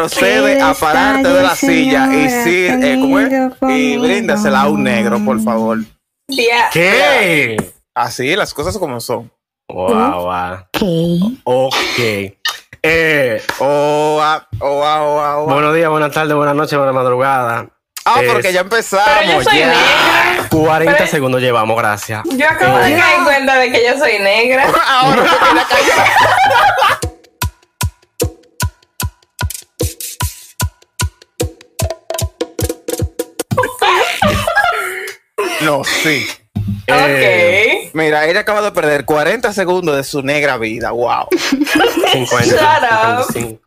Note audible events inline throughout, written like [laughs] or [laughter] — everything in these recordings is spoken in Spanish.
procede a pararte de la silla y sí, eh. Y bríndasela a un negro, por favor. ¿Qué? Así, las cosas como son. Wow, wow. Ok. Ok. Eh, Oh, oh, oh, buenos días, buenas tardes, buenas noches, buenas madrugadas. Ah, Es porque ya empezamos. Pero yo soy ya. negra. 40 Pero- segundos llevamos, gracias. Yo acabo de caer en cuenta de que yo soy negra. [laughs] Ahora [laughs] No, sí. Eh, ok. Mira, ella acaba de perder 40 segundos de su negra vida. Wow. [laughs] 50. Shut up. 55.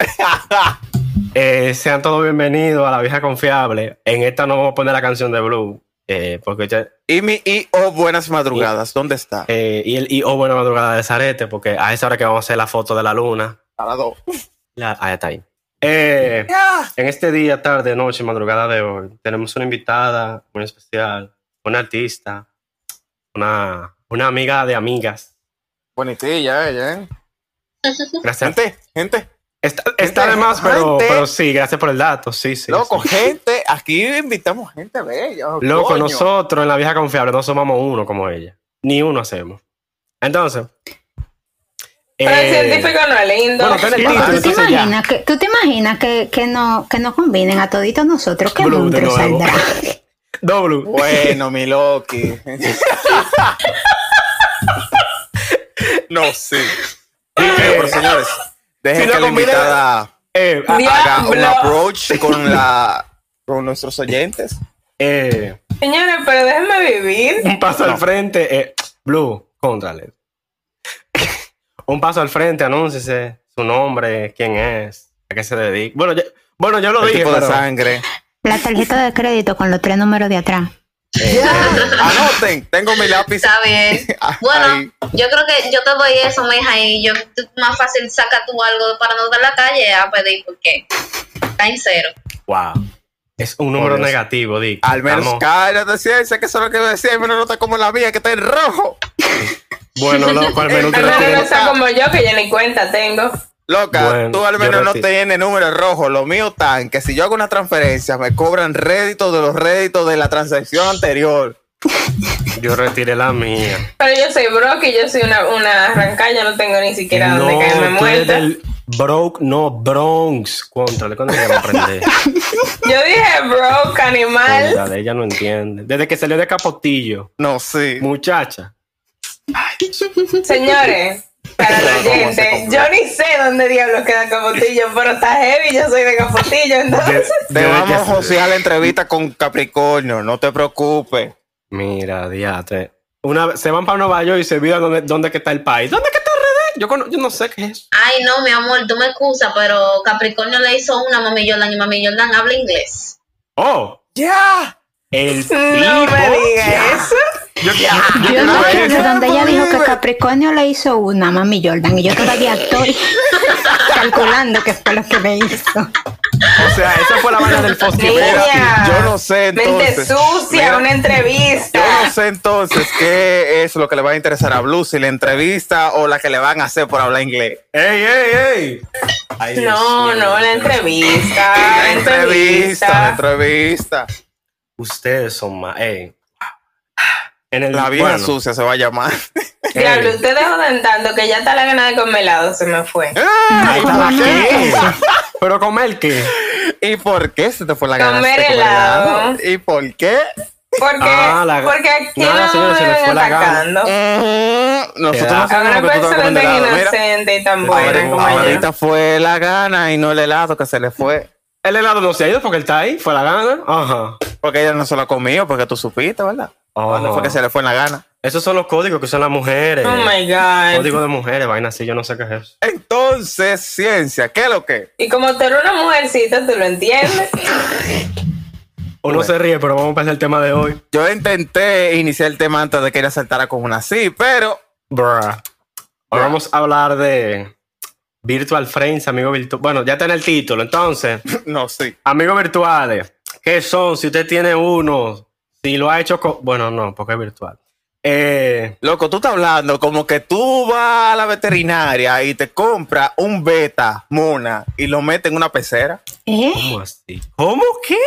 Eh, sean todos bienvenidos a la vieja confiable. En esta no vamos a poner la canción de Blue. eh, porque ya- Y mi y oh, buenas madrugadas. ¿Dónde está? eh, y el y oh, buena madrugada de Zarete, porque a esa hora que vamos a hacer la foto de la luna. A las dos. La, ahí está ahí. Eh, en este día, tarde, noche, madrugada de hoy, tenemos una invitada muy especial, una artista, una, una amiga de amigas. Bonitilla ella, ¿eh? [laughs] Gracias. Gente, gente. Está, está de más, pero, pero sí, gracias por el dato. Sí, sí. Loco, sí. gente. Aquí invitamos gente bella. Loco, coño. nosotros en la vieja confiable no somos uno como ella. Ni uno hacemos. Entonces. Pero el eh, científico no es lindo. bueno, el título, ¿tú te imaginas que, ¿tú te imaginas que, que, no, que nos combinen a toditos nosotros? ¿Qué Blue nuevo. saldrá? [laughs] Doble. Bueno, mi Loki. no, sí. Pero, señores, dejen Si no que la invitada Eh, haga un approach con la con nuestros oyentes. eh, Señores, pero déjenme vivir. un paso al frente. Eh, Blue, contrale. un paso al frente, anúnciese su nombre, quién es, a qué se dedica. Bueno, yo, bueno, yo lo El dije, tipo de pero, sangre. La tarjeta de crédito con los tres números de atrás. eh, Anoten, tengo mi lápiz. Está bien. [laughs] Ahí. Bueno, yo creo que yo te doy eso, mija, y yo más fácil saca tú algo para no dar la calle a pedir porque está en cero. wow. Es un número negativo, Dick. Al menos cállate, ciencia, que eso es lo que me decía. Al menos no está como la mía, que está en rojo. Bueno, loco, al menos [laughs] Al menos no está como yo, que yo ni cuenta tengo. Loca, Bueno, tú al menos no tienes número rojo. Lo mío tan que si yo hago una transferencia, me cobran réditos de los réditos de la transacción anterior. Yo retiré la mía. Pero yo soy broke y yo soy una, una arrancalla, no tengo ni siquiera no, donde caerme tú eres muerta. Broke, no, Bronx. Contrale, ¿cuándo se llama aprender? [laughs] Yo dije broke, animal. Contrale, ella no entiende. Desde que salió de Capotillo, No, sí. muchacha. Señores, para los ¿Cómo se oyentes, compra? yo ni sé dónde diablos queda Capotillo, pero está heavy, yo soy de Capotillo, entonces. Te vamos a josear la entrevista con Capricornio, no te preocupes. Mira, diatre. Una se van para Nueva York y se olvidan dónde, dónde que está el país. ¿Dónde que está RD? Yo, cono- yo no sé qué es. Ay, no, mi amor, tú me excusas, pero Capricornio le hizo una a Mami Jordan y Mami Jordan habla inglés. Oh, ¡Ya! el No me tipo. digas eso. Yo, yo Yo no donde ella dijo que Capricornio le hizo una, mami Jordan, y yo todavía estoy [laughs] calculando que fue lo que me hizo. O sea, esa fue la vaina del Niña. Yo no sé Mente entonces. sucia, Mira, una Yo entrevista. no sé entonces qué es lo que le va a interesar a Blue, si la entrevista o la que le van a hacer por hablar inglés. ¡Ey, ey, ey! No, no, la entrevista. La La entrevista, la entrevista. entrevista. Ustedes son más. Ey. En el La vieja bueno, sucia se va a llamar. [laughs] Diablo, ey. ustedes joden tanto que ya está la gana de comer helado, se me fue. Ahí está la qué. Pero comer qué. ¿Y por qué se te fue la gana Comer de comer helado. ¿Y por qué? Porque, Ah, la- porque aquí Nada, no señora, me se le ven fue la gana. atacando. Mm, Nosotros no A sabemos una que tú comiendo tan inocente y tan buena Ahora- como ahorita- ella. ahorita fue la gana y no el helado que se le fue. El helado no se ha ido porque él está ahí. Fue la gana. Ajá. Porque ella no se lo comió, porque tú supiste, ¿verdad? ¿Cuándo Ajá. fue que se le fue en la gana? Esos son los códigos que usan las mujeres. Oh my God. Código de mujeres, vaina así, yo no sé qué es eso. Entonces, ciencia, ¿qué es lo que? Y como tú eres una mujercita, tú lo entiendes. [laughs] Uno se ríe, pero vamos a empezar el tema de hoy. Yo intenté iniciar el tema antes de que ella saltara con una así, pero Bruh. Hoy vamos a hablar de Virtual Friends, amigos virtuales. Bueno, ya está en el título. Entonces, [laughs] no, sí. amigos virtuales, ¿qué son? Si usted tiene uno, si lo ha hecho con... Bueno, no, porque es virtual. Eh, Loco, tú estás hablando como que tú vas a la veterinaria y te compras un beta mona y lo metes en una pecera. ¿Eh? ¿Cómo así? ¿Cómo qué?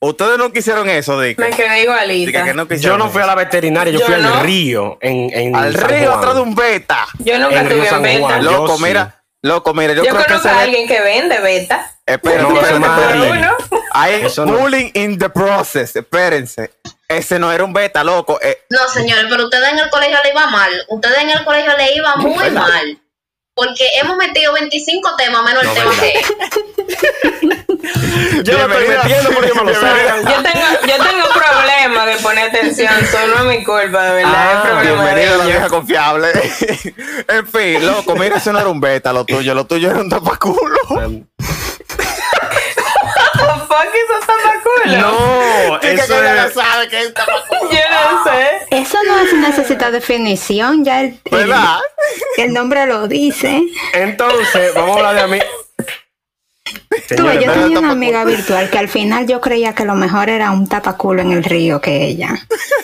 Ustedes no quisieron eso, Dick. Me quedé igualita. Diga que no Yo no fui a la veterinaria, yo, Yo fui no. al río en, en al San río Juan. atrás de un beta. Yo nunca En tuve en beta. Yo, Yo Loco, sí. mira, loco, mira, yo creo que conozco a alguien que vende beta. Espérate, No, espérate, eso no. Hay Eso no. bullying in the process. Espérense. Ese no era un beta, loco. Eh, No, señores, pero ustedes en el colegio le iba mal. Ustedes en el colegio le iba muy ¿Verdad? mal. Porque hemos metido 25 temas menos el No, tema ¿verdad? que [laughs] Yo lo estoy metiendo porque me lo sé. Yo tengo, yo tengo problemas de poner atención, eso no es mi culpa, de verdad. Ah, es problema de Bienvenido a la vieja confiable. [laughs] en fin, loco, mira, eso no era un beta, lo tuyo. Lo tuyo era un tapaculo. Fuck tapaculo? No, eso que ella no es... sabe que es un tapaculo. Yo no sé. Eso no es- necesita definición, ya el, el- el nombre lo dice. Entonces, vamos a hablar de a mí. Tú, Señores, yo tenía una tapaculo. amiga virtual que al final yo creía que lo mejor era un tapaculo en el río que ella.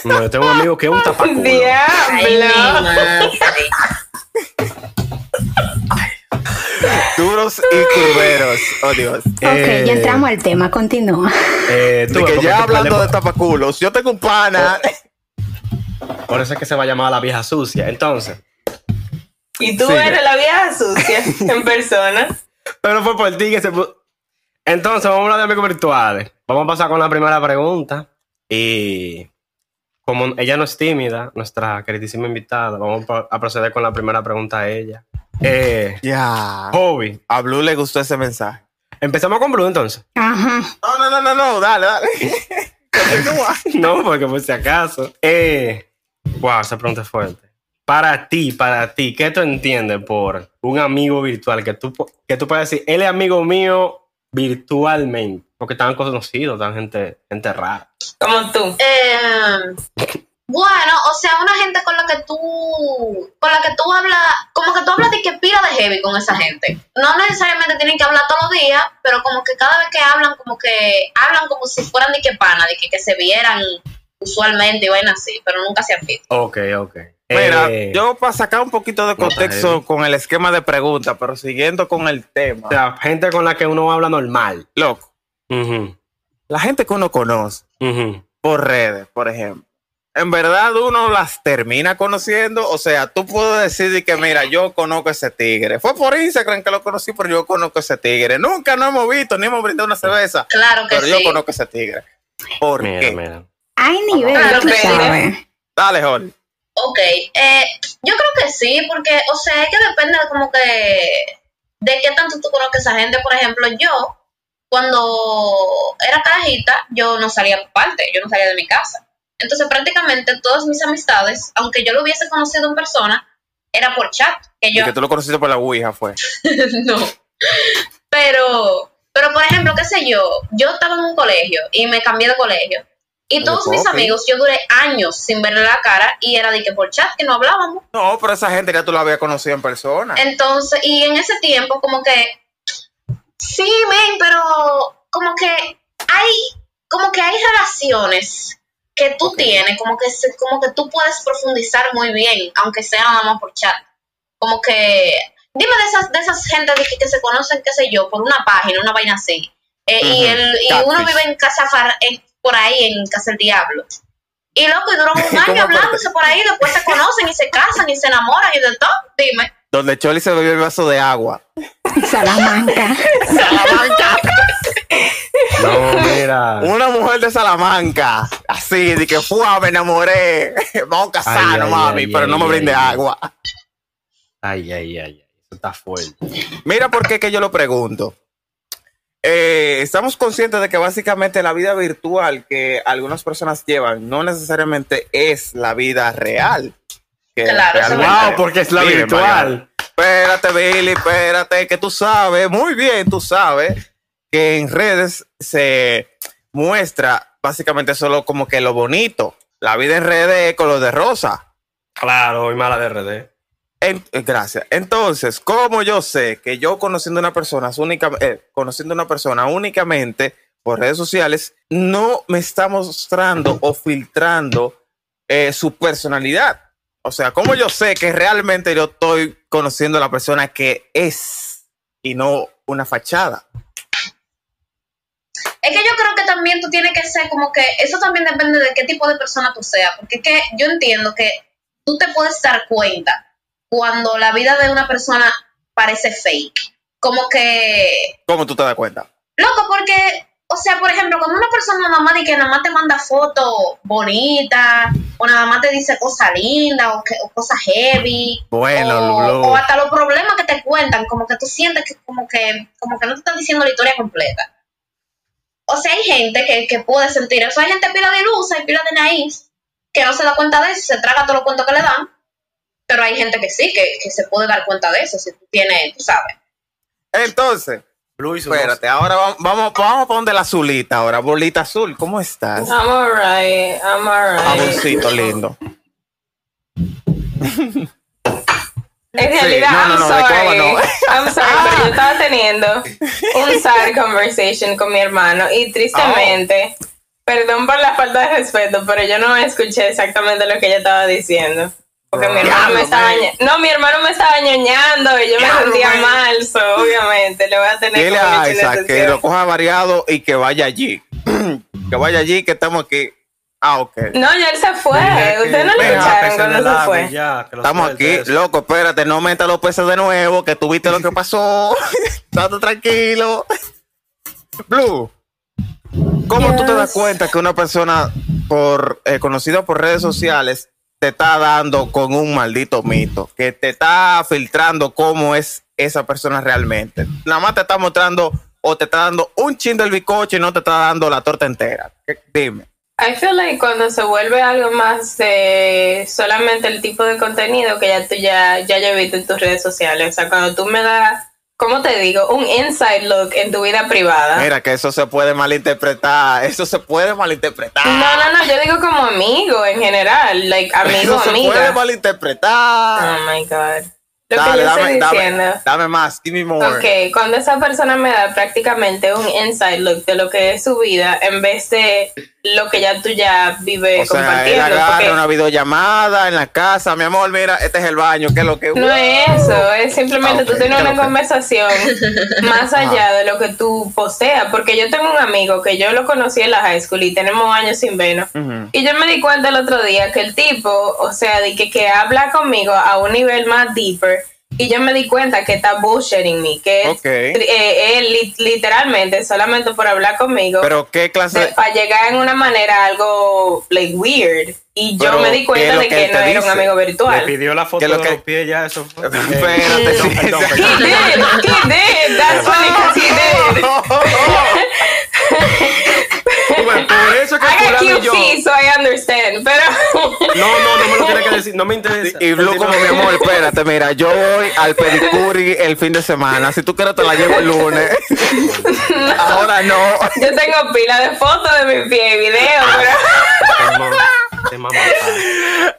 no, yo tengo un amigo que es un tapaculo. Diablo. [laughs] [laughs] Duros y curveros. Oh, Dios. Ok, Eh, ya entramos al tema, continúa. Eh, tú, De que porque ya hablando de tapaculos, yo tengo un pana. Por eso es que se va a llamar la vieja sucia. Entonces, Y tú Sigue. eres la vieja sucia [laughs] en persona. pero fue por ti que se pu- Entonces, vamos a hablar de amigos virtuales. Vamos a pasar con la primera pregunta. Y como ella no es tímida, nuestra queridísima invitada, vamos a proceder con la primera pregunta a ella. Eh, Ya. hobby. A Blue le gustó ese mensaje. Empezamos con Blue entonces. Ajá. No, no, no, no, no, dale, dale. [laughs] No, porque por si acaso. Eh, wow, esa pregunta es fuerte. Para ti, para ti, ¿qué tú entiendes por un amigo virtual? Que tú, que tú puedes decir, él es amigo mío virtualmente. Porque están conocidos, están gente, gente rara. Como tú. Eh, bueno, o sea, una gente con la que tú, con la que tú hablas, como que tú hablas de que pila de heavy con esa gente. No necesariamente tienen que hablar todos los días, pero como que cada vez que hablan, como que hablan como si fueran de que pana, de que, que se vieran usualmente y vaina así, pero nunca se han visto. Ok, ok. Mira, Eh, yo para sacar un poquito de contexto con el esquema de preguntas, pero siguiendo con el tema. O sea, gente con la que uno habla normal. Loco, la gente que uno conoce por redes, por ejemplo. En verdad uno las termina conociendo, o sea, tú puedes decir de que mira, yo conozco a ese tigre. Fue por Instagram que lo conocí, pero yo conozco a ese tigre. Nunca nos hemos visto, ni hemos brindado una cerveza, Claro que pero yo sí. conozco a ese tigre. ¿Por Mira, qué? mira. Hay niveles, Claro tú sí. sabes. Dale, Jorge. Ok, eh, yo creo que sí, porque, o sea, es que depende de como que de qué tanto tú conoces a esa gente. Por ejemplo, yo, cuando era carajita, yo no salía aparte, yo no salía de mi casa. Entonces, prácticamente todas mis amistades, aunque yo lo hubiese conocido en persona, era por chat. Que yo, Y que tú lo conociste por la Ouija, fue. [laughs] no. Pero, pero por ejemplo, qué sé yo, yo estaba en un colegio y me cambié de colegio. Y todos mis amigos, yo duré años sin verle la cara y era de que por chat que no hablábamos. No, pero esa gente ya tú la habías conocido en persona. Entonces, y en ese tiempo, como que, sí, men, pero como que hay, como que hay relaciones que tú tienes, como que, se- como que tú puedes profundizar muy bien, aunque sea nada más por chat. Como que, dime de esas, de esas gente de que, que se conocen, qué sé yo, por una página, una vaina así. Eh, y, el, y uno vive en casa en- por ahí, en Casa del Diablo. Y loco, y duran un [laughs] ¿Cómo año hablándose por ahí, después se conocen y se casan y se enamoran y de todo. Dime. Donde Choli se bebió el vaso de agua. Salamanca. [laughs] ¡Salamanca! No, mira. Una mujer de Salamanca. Así, de que fue, me enamoré. [laughs] Vamos a casarnos, ay, mami, ay, pero no me brinde ay. agua. Ay, ay, ay, ay. Eso está fuerte. Mira por qué que yo lo pregunto. Eh, estamos conscientes de que básicamente la vida virtual que algunas personas llevan no necesariamente es la vida real. Que Claro, Wow, porque es la virtual. Mariana. Espérate, Billy, espérate, que tú sabes, muy bien, tú sabes que en redes se muestra básicamente solo como que lo bonito. La vida en redes es color de rosa. Claro, y mala de RD. Eh, gracias. Entonces, como yo sé que yo conociendo una persona, única, eh, conociendo una persona únicamente por redes sociales, no me está mostrando o filtrando eh, su personalidad. O sea, ¿cómo yo sé que realmente yo estoy conociendo a la persona que es y no una fachada? Es que yo creo que también tú tienes que ser como que, eso también depende de qué tipo de persona tú seas, porque es que yo entiendo que tú te puedes dar cuenta cuando la vida de una persona parece fake. Como que, ¿Cómo tú te das cuenta? loco, porque, o sea, por ejemplo, cuando una persona nada más, di que nada más te manda fotos bonitas, o nada más te dice cosas lindas, o, o cosas heavy, Bueno, o, hasta los problemas que te cuentan, como que tú sientes que como que, como que no te están diciendo la historia completa. O sea, hay gente que, que puede sentir eso. Hay gente pila de ilusa y pila de naíz que no se da cuenta de eso, se traga todos los cuentos que le dan. Pero hay gente que sí, que, que se puede dar cuenta de eso, si tú tienes, tú sabes. Entonces, su espérate, ahora vamos, vamos, vamos a poner la azulita ahora. Bolita azul, ¿cómo estás? I'm alright, I'm alright. Amorcito lindo. En realidad, no, I'm no, sorry. I'm sorry, pero yo estaba teniendo [laughs] un sad conversation con mi hermano y tristemente, perdón por la falta de respeto, pero yo no escuché exactamente lo que ella estaba diciendo. Porque mi hermano Diablo, me estaba no, mi hermano me estaba ñoñando y yo me sentía mal, so obviamente le voy a tener Dile a Isaac que lo coja variado y que vaya allí. [clears throat] que vaya allí, que estamos aquí. Ah, ok. No, ya él se fue. Ustedes no lo escucharon cuando se fue. ya, Estamos aquí, eso. loco, espérate, no meta los pesos de nuevo, que tuviste lo que pasó. [laughs] Estás tranquilo. Blue, ¿cómo tú te das cuenta que una persona por eh, conocida por redes sociales te está dando con un maldito mito? Que te está filtrando cómo es esa persona realmente. Nada más te está mostrando o te está dando un chin del bicocho y no te está dando la torta entera. ¿Qué- Dime. I feel like cuando se vuelve algo más de solamente el tipo de contenido que ya tú ya, ya yo en tus redes sociales. O sea, cuando tú me das, ¿cómo te digo? Un inside look en tu vida privada. Mira que eso se puede malinterpretar. Eso se puede malinterpretar. No, no, no, yo digo como amigo en general, like amigo, Eso se puede malinterpretar. Oh my god. Lo Dale, que yo dame, estoy dame, dame más, give me more. Ok, cuando esa persona me da prácticamente un inside look de lo que es su vida en vez de lo que ya tú ya vives o sea, él compartiendo. agarra porque una videollamada en la casa, mi amor, mira, este es el baño, ¿qué es lo que? no es eso, es simplemente Ah, tú tienes ¿qué una que? conversación [laughs] más allá de lo que tú posteas. Porque yo tengo un amigo que yo lo conocí en la high school y tenemos años sin vernos. Y yo me di cuenta el otro día que el tipo, o sea, de que, que habla conmigo a un nivel más deeper. Y yo me di cuenta que está bullshitting me, que es, Ok. eh, él li- literalmente solamente por hablar conmigo, Pero qué clase de... para llegar en una manera algo like weird. Y yo Pero, me di ¿qué es cuenta lo de que que no te era un dice? amigo Le virtual. pidió la foto ¿Qué es de lo que- los pies ya, eso fue. [laughs] Espérate, Perdón, sí, perdón, sí. He perdón. did, he did. That's funny because he did. Por eso que I yo. feet, so I understand. Pero [laughs] No, no, no me lo tienes que decir. No me interesa. Y Blue como mi amor, espérate, mira, yo voy al pedicuri el fin de semana. Si tú quieres te la llevo el lunes. [laughs] Ahora no. yo tengo pila de fotos de mi pie y video, pero Te.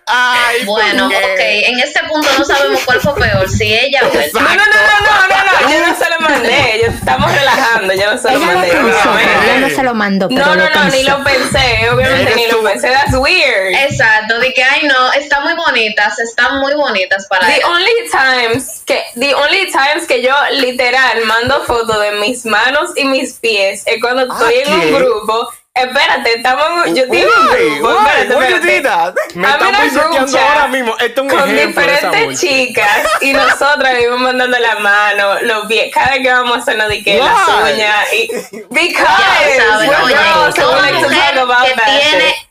Ay, Bueno, ¿por ok, en este punto no sabemos cuál fue peor, si ella o él. no, no, no, no, no, no, no, yo no se lo mandé, [laughs] yo estamos relajando, yo no se lo mandé, ella no se lo mandó, pero No, no, lo no, ni lo pensé, obviamente ni lo pensé, that's weird. Exacto, de que, ay no, están muy bonitas, están muy bonitas para The él. only times que the only times que yo literal mando fotos de mis manos y mis pies es cuando estoy en ¿qué? un grupo. Espérate, estamos en yo en un grupo, espérate? Me están ahora mismo. Esto es un con ejemplo diferentes chicas y nosotras vivimos mandando la mano, los pies, cada vez que vamos a hacernos de que las uñas y because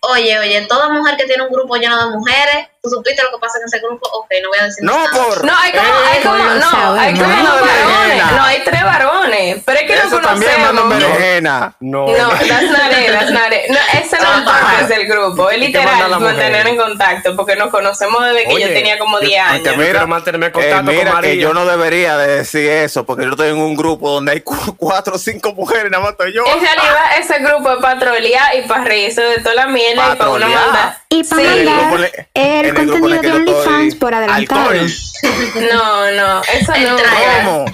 oye, oye, toda mujer que tiene un grupo lleno de mujeres, tú supiste lo que pasa en ese grupo, ok, no voy a decir No, nada. por. No, hay como, hay Eh, como, no no, sabe, hay no. como No, dos varones, no, hay tres varones, pero es que no Eso también conocemos. mandan berenjena. No, No, that's not it, that's not it. No, ese no es el purpose del grupo, es ¿Y qué manda literal mantener en contacto, porque nos conocemos desde que yo tenía como yo- 10 aunque años. Yo quiero mantenerme en eh, contacto con mira que yo no debería de decir eso, porque yo estoy en un grupo donde hay cu- cuatro o cinco mujeres, nada más estoy yo. En realidad ese grupo es para trolear y para reírse de toda la mierda y para una Patrolear. maldad. Y para Sí. Mandar el el grupo en contenido el que de yo estoy OnlyFans por adelantado. alcohol. No, no, eso no. ¿Cómo?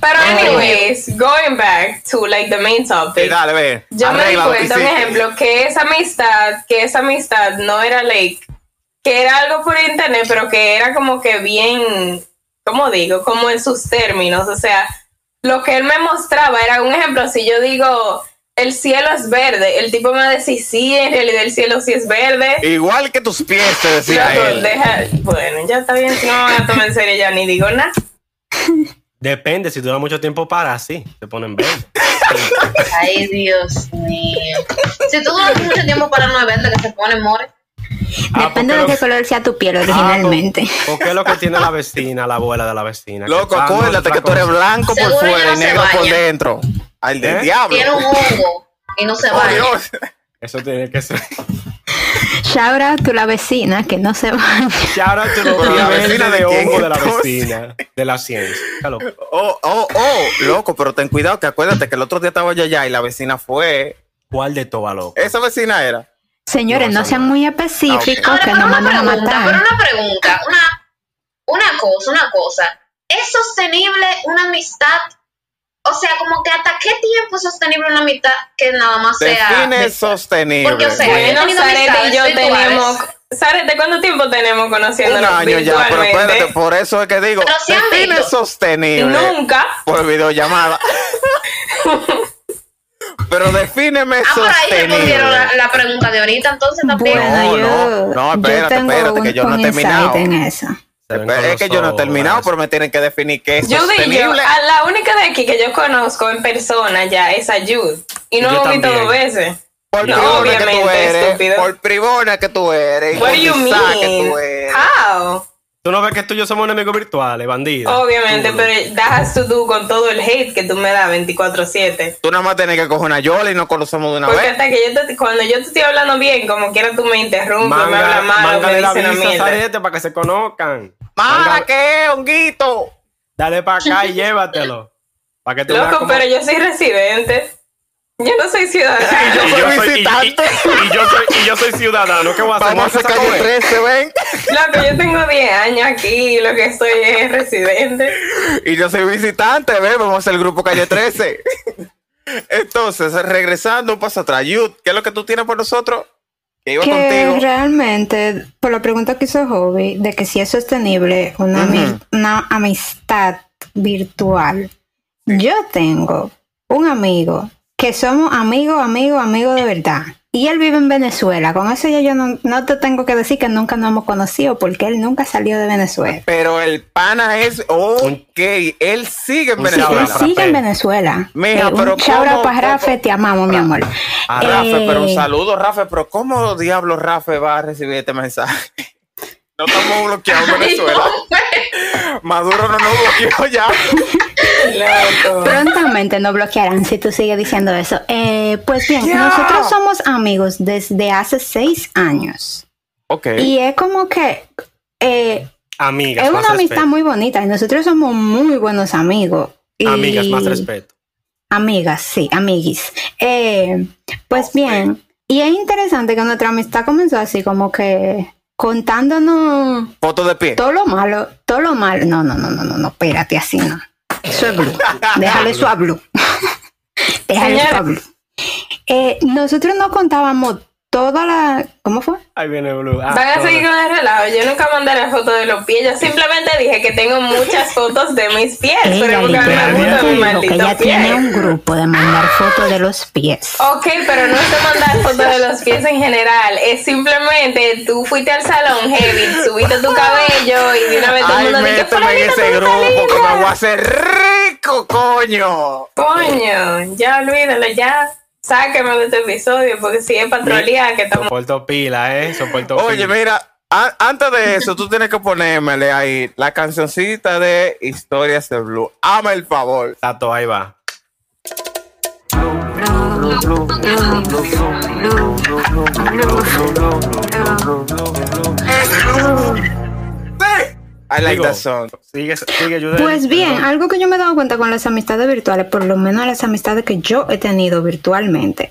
Pero anyways, going back to like the main Sí, topic. dale, ve. Yo me di cuenta, un sí. ejemplo, que esa amistad, que esa amistad no era like, que era algo por internet, pero que era como que bien, ¿cómo digo? Como en sus términos. O sea, lo que él me mostraba era un ejemplo, si yo digo, el cielo es verde, el tipo me va a decir, sí, en realidad el cielo sí es verde. Igual que tus pies, te decía él. deja- bueno, ya está bien, si no me van a tomar en serio ya ni digo nada. Depende, si dura mucho tiempo para, sí, te ponen verde. Ay, Dios mío. Si tú duras mucho tiempo para no verde, que se pone more. Ah, Depende de porque qué color sea tu piel Ah, originalmente. ¿por- ¿Por qué es lo que tiene la [laughs] vecina, la abuela de la vecina? Loco, acuérdate que tú eres blanco por fuera y negro por dentro. Al del ¿Eh? diablo. Tiene un hongo y no se Oh, baña. Dios. Eso tiene que ser. Shout out to la vecina que no se baña. Ahora tú lo Pero la vecina de hongo de la vecina, de la ciencia. Oh, oh, oh, loco, pero ten cuidado que acuérdate que el otro día estaba yo allá y la vecina fue. ¿Cuál de todas, loco? Esa vecina era. Señores, No, sean muy específicos Ahora, que pero nos mandan a pregunta, pero matar. una pregunta, una, una cosa, una cosa. ¿Es sostenible una amistad? O sea, como que hasta qué tiempo es sostenible una amistad que nada más sea... Define sostenible. Porque, o sea, Bueno, y amistades yo virtuales. tenemos. Sarete, ¿cuánto tiempo tenemos un conociéndonos año ya, pero espérate, por eso es que digo, Pero han define sostenible Nunca. por videollamada. [laughs] pero defíneme Ah, por ahí sostenible. respondieron la, la pregunta de ahorita, entonces también. Bueno, No, yo, no, no, espérate, yo espérate, que yo no he terminado. en eso. Es que yo no he terminado, pero me tienen que definir qué es Yo sostenible. a la única de aquí que yo conozco en persona ya es a Jude. Y no Yo visto también. dos veces. Por No, privona que tú obviamente, eres, estúpido. por privona que tú eres, What por do you quizá que tú mean? eres. How? Tú no ves que tú y yo somos enemigos virtuales, bandidos. Obviamente, pero that has to do con todo el hate que tú me das 24-7. Tú nada más tienes que coger una yola y nos conocemos de una Porque vez. hasta que yo te, cuando yo te estoy hablando bien, como quiera tú me interrumpes, me hablas mal, me dices una visa a mierda. Para que se conozcan. ¡Mara, Manga- qué, honguito! Dale para acá y llévatelo. Para que tú veas Loco, pero yo soy residente. Yo no soy ciudadana. [laughs] Yo Y soy visitante. Y, y yo soy, y yo soy ciudadano. ¿Qué voy a hacer? Vamos a ¿Me voy calle comer? 13, ven. Loco, yo tengo 10 años aquí y lo que soy es residente. Y yo soy visitante, ven, vamos a hacer el grupo calle 13. Entonces, regresando un paso atrás, Yud, ¿qué es lo que tú tienes por nosotros? Que iba Que contigo. realmente, por la pregunta que hizo Hobby, de que si es sostenible una amistad virtual, yo tengo un amigo que somos amigos, amigos, amigos de verdad. Y él vive en Venezuela. Con eso ya yo no, no te tengo que decir que nunca nos hemos conocido porque él nunca salió de Venezuela. Pero el pana es, ok, él sigue en Un Sí, Venezuela. él sigue en. Venezuela. Mija, Eh, pero un shout out ¿cómo- para Rafa, te amamos, mi amor. A Rafa, Eh, pero un saludo, Rafa, pero ¿cómo diablo Rafa va a recibir este mensaje? [laughs] No estamos bloqueados en Ay, Venezuela. no, pues. Maduro no nos bloqueó ya. Loco. Prontamente nos bloquearán si tú sigues diciendo eso. Eh, pues bien, nosotros somos amigos desde hace seis años. Ok. Y es como que eh, Amigas, es más una amistad respeto. muy bonita y nosotros somos muy buenos amigos. Y- Amigas, más respeto. Amigas, sí, amiguis. Eh, pues bien, y es interesante que nuestra amistad comenzó así como que contándonos Foto de pie. todo lo malo, todo lo malo. No, no, no, no, no, no, espérate, así no. Blue. Déjale blue. [laughs] Déjale blue. Eh, nosotros no contábamos toda la. ¿Cómo fue? Ahí viene Blue. Ah, Van a seguir con el relajo. Yo nunca mandé la foto de los pies. Yo simplemente dije que tengo muchas [laughs] fotos de mis pies. Ella pero me dijo que ella tiene un grupo de mandar fotos de los pies. Ok, pero no es de mandar fotos de los pies en general. Es simplemente tú fuiste al salón heavy, subiste tu cabello y de una vez todo el mundo dice, méteme en ese grupo que me voy a hacer rico, coño. Coño, ya olvídalo, ya. Sáqueme de este episodio porque si es patrolía que estamos. Soporto pila, ¿eh? Soporto Oye, pila. mira, antes de eso, tú tienes que ponérmele ahí la cancioncita de Historias de Blue. Ama el favor. Tato, ahí va. Sí. I like Digo, that song. Sigue, sigue, Judel. Pues bien, algo que yo me he dado cuenta con las amistades virtuales, por lo menos las amistades que yo he tenido virtualmente,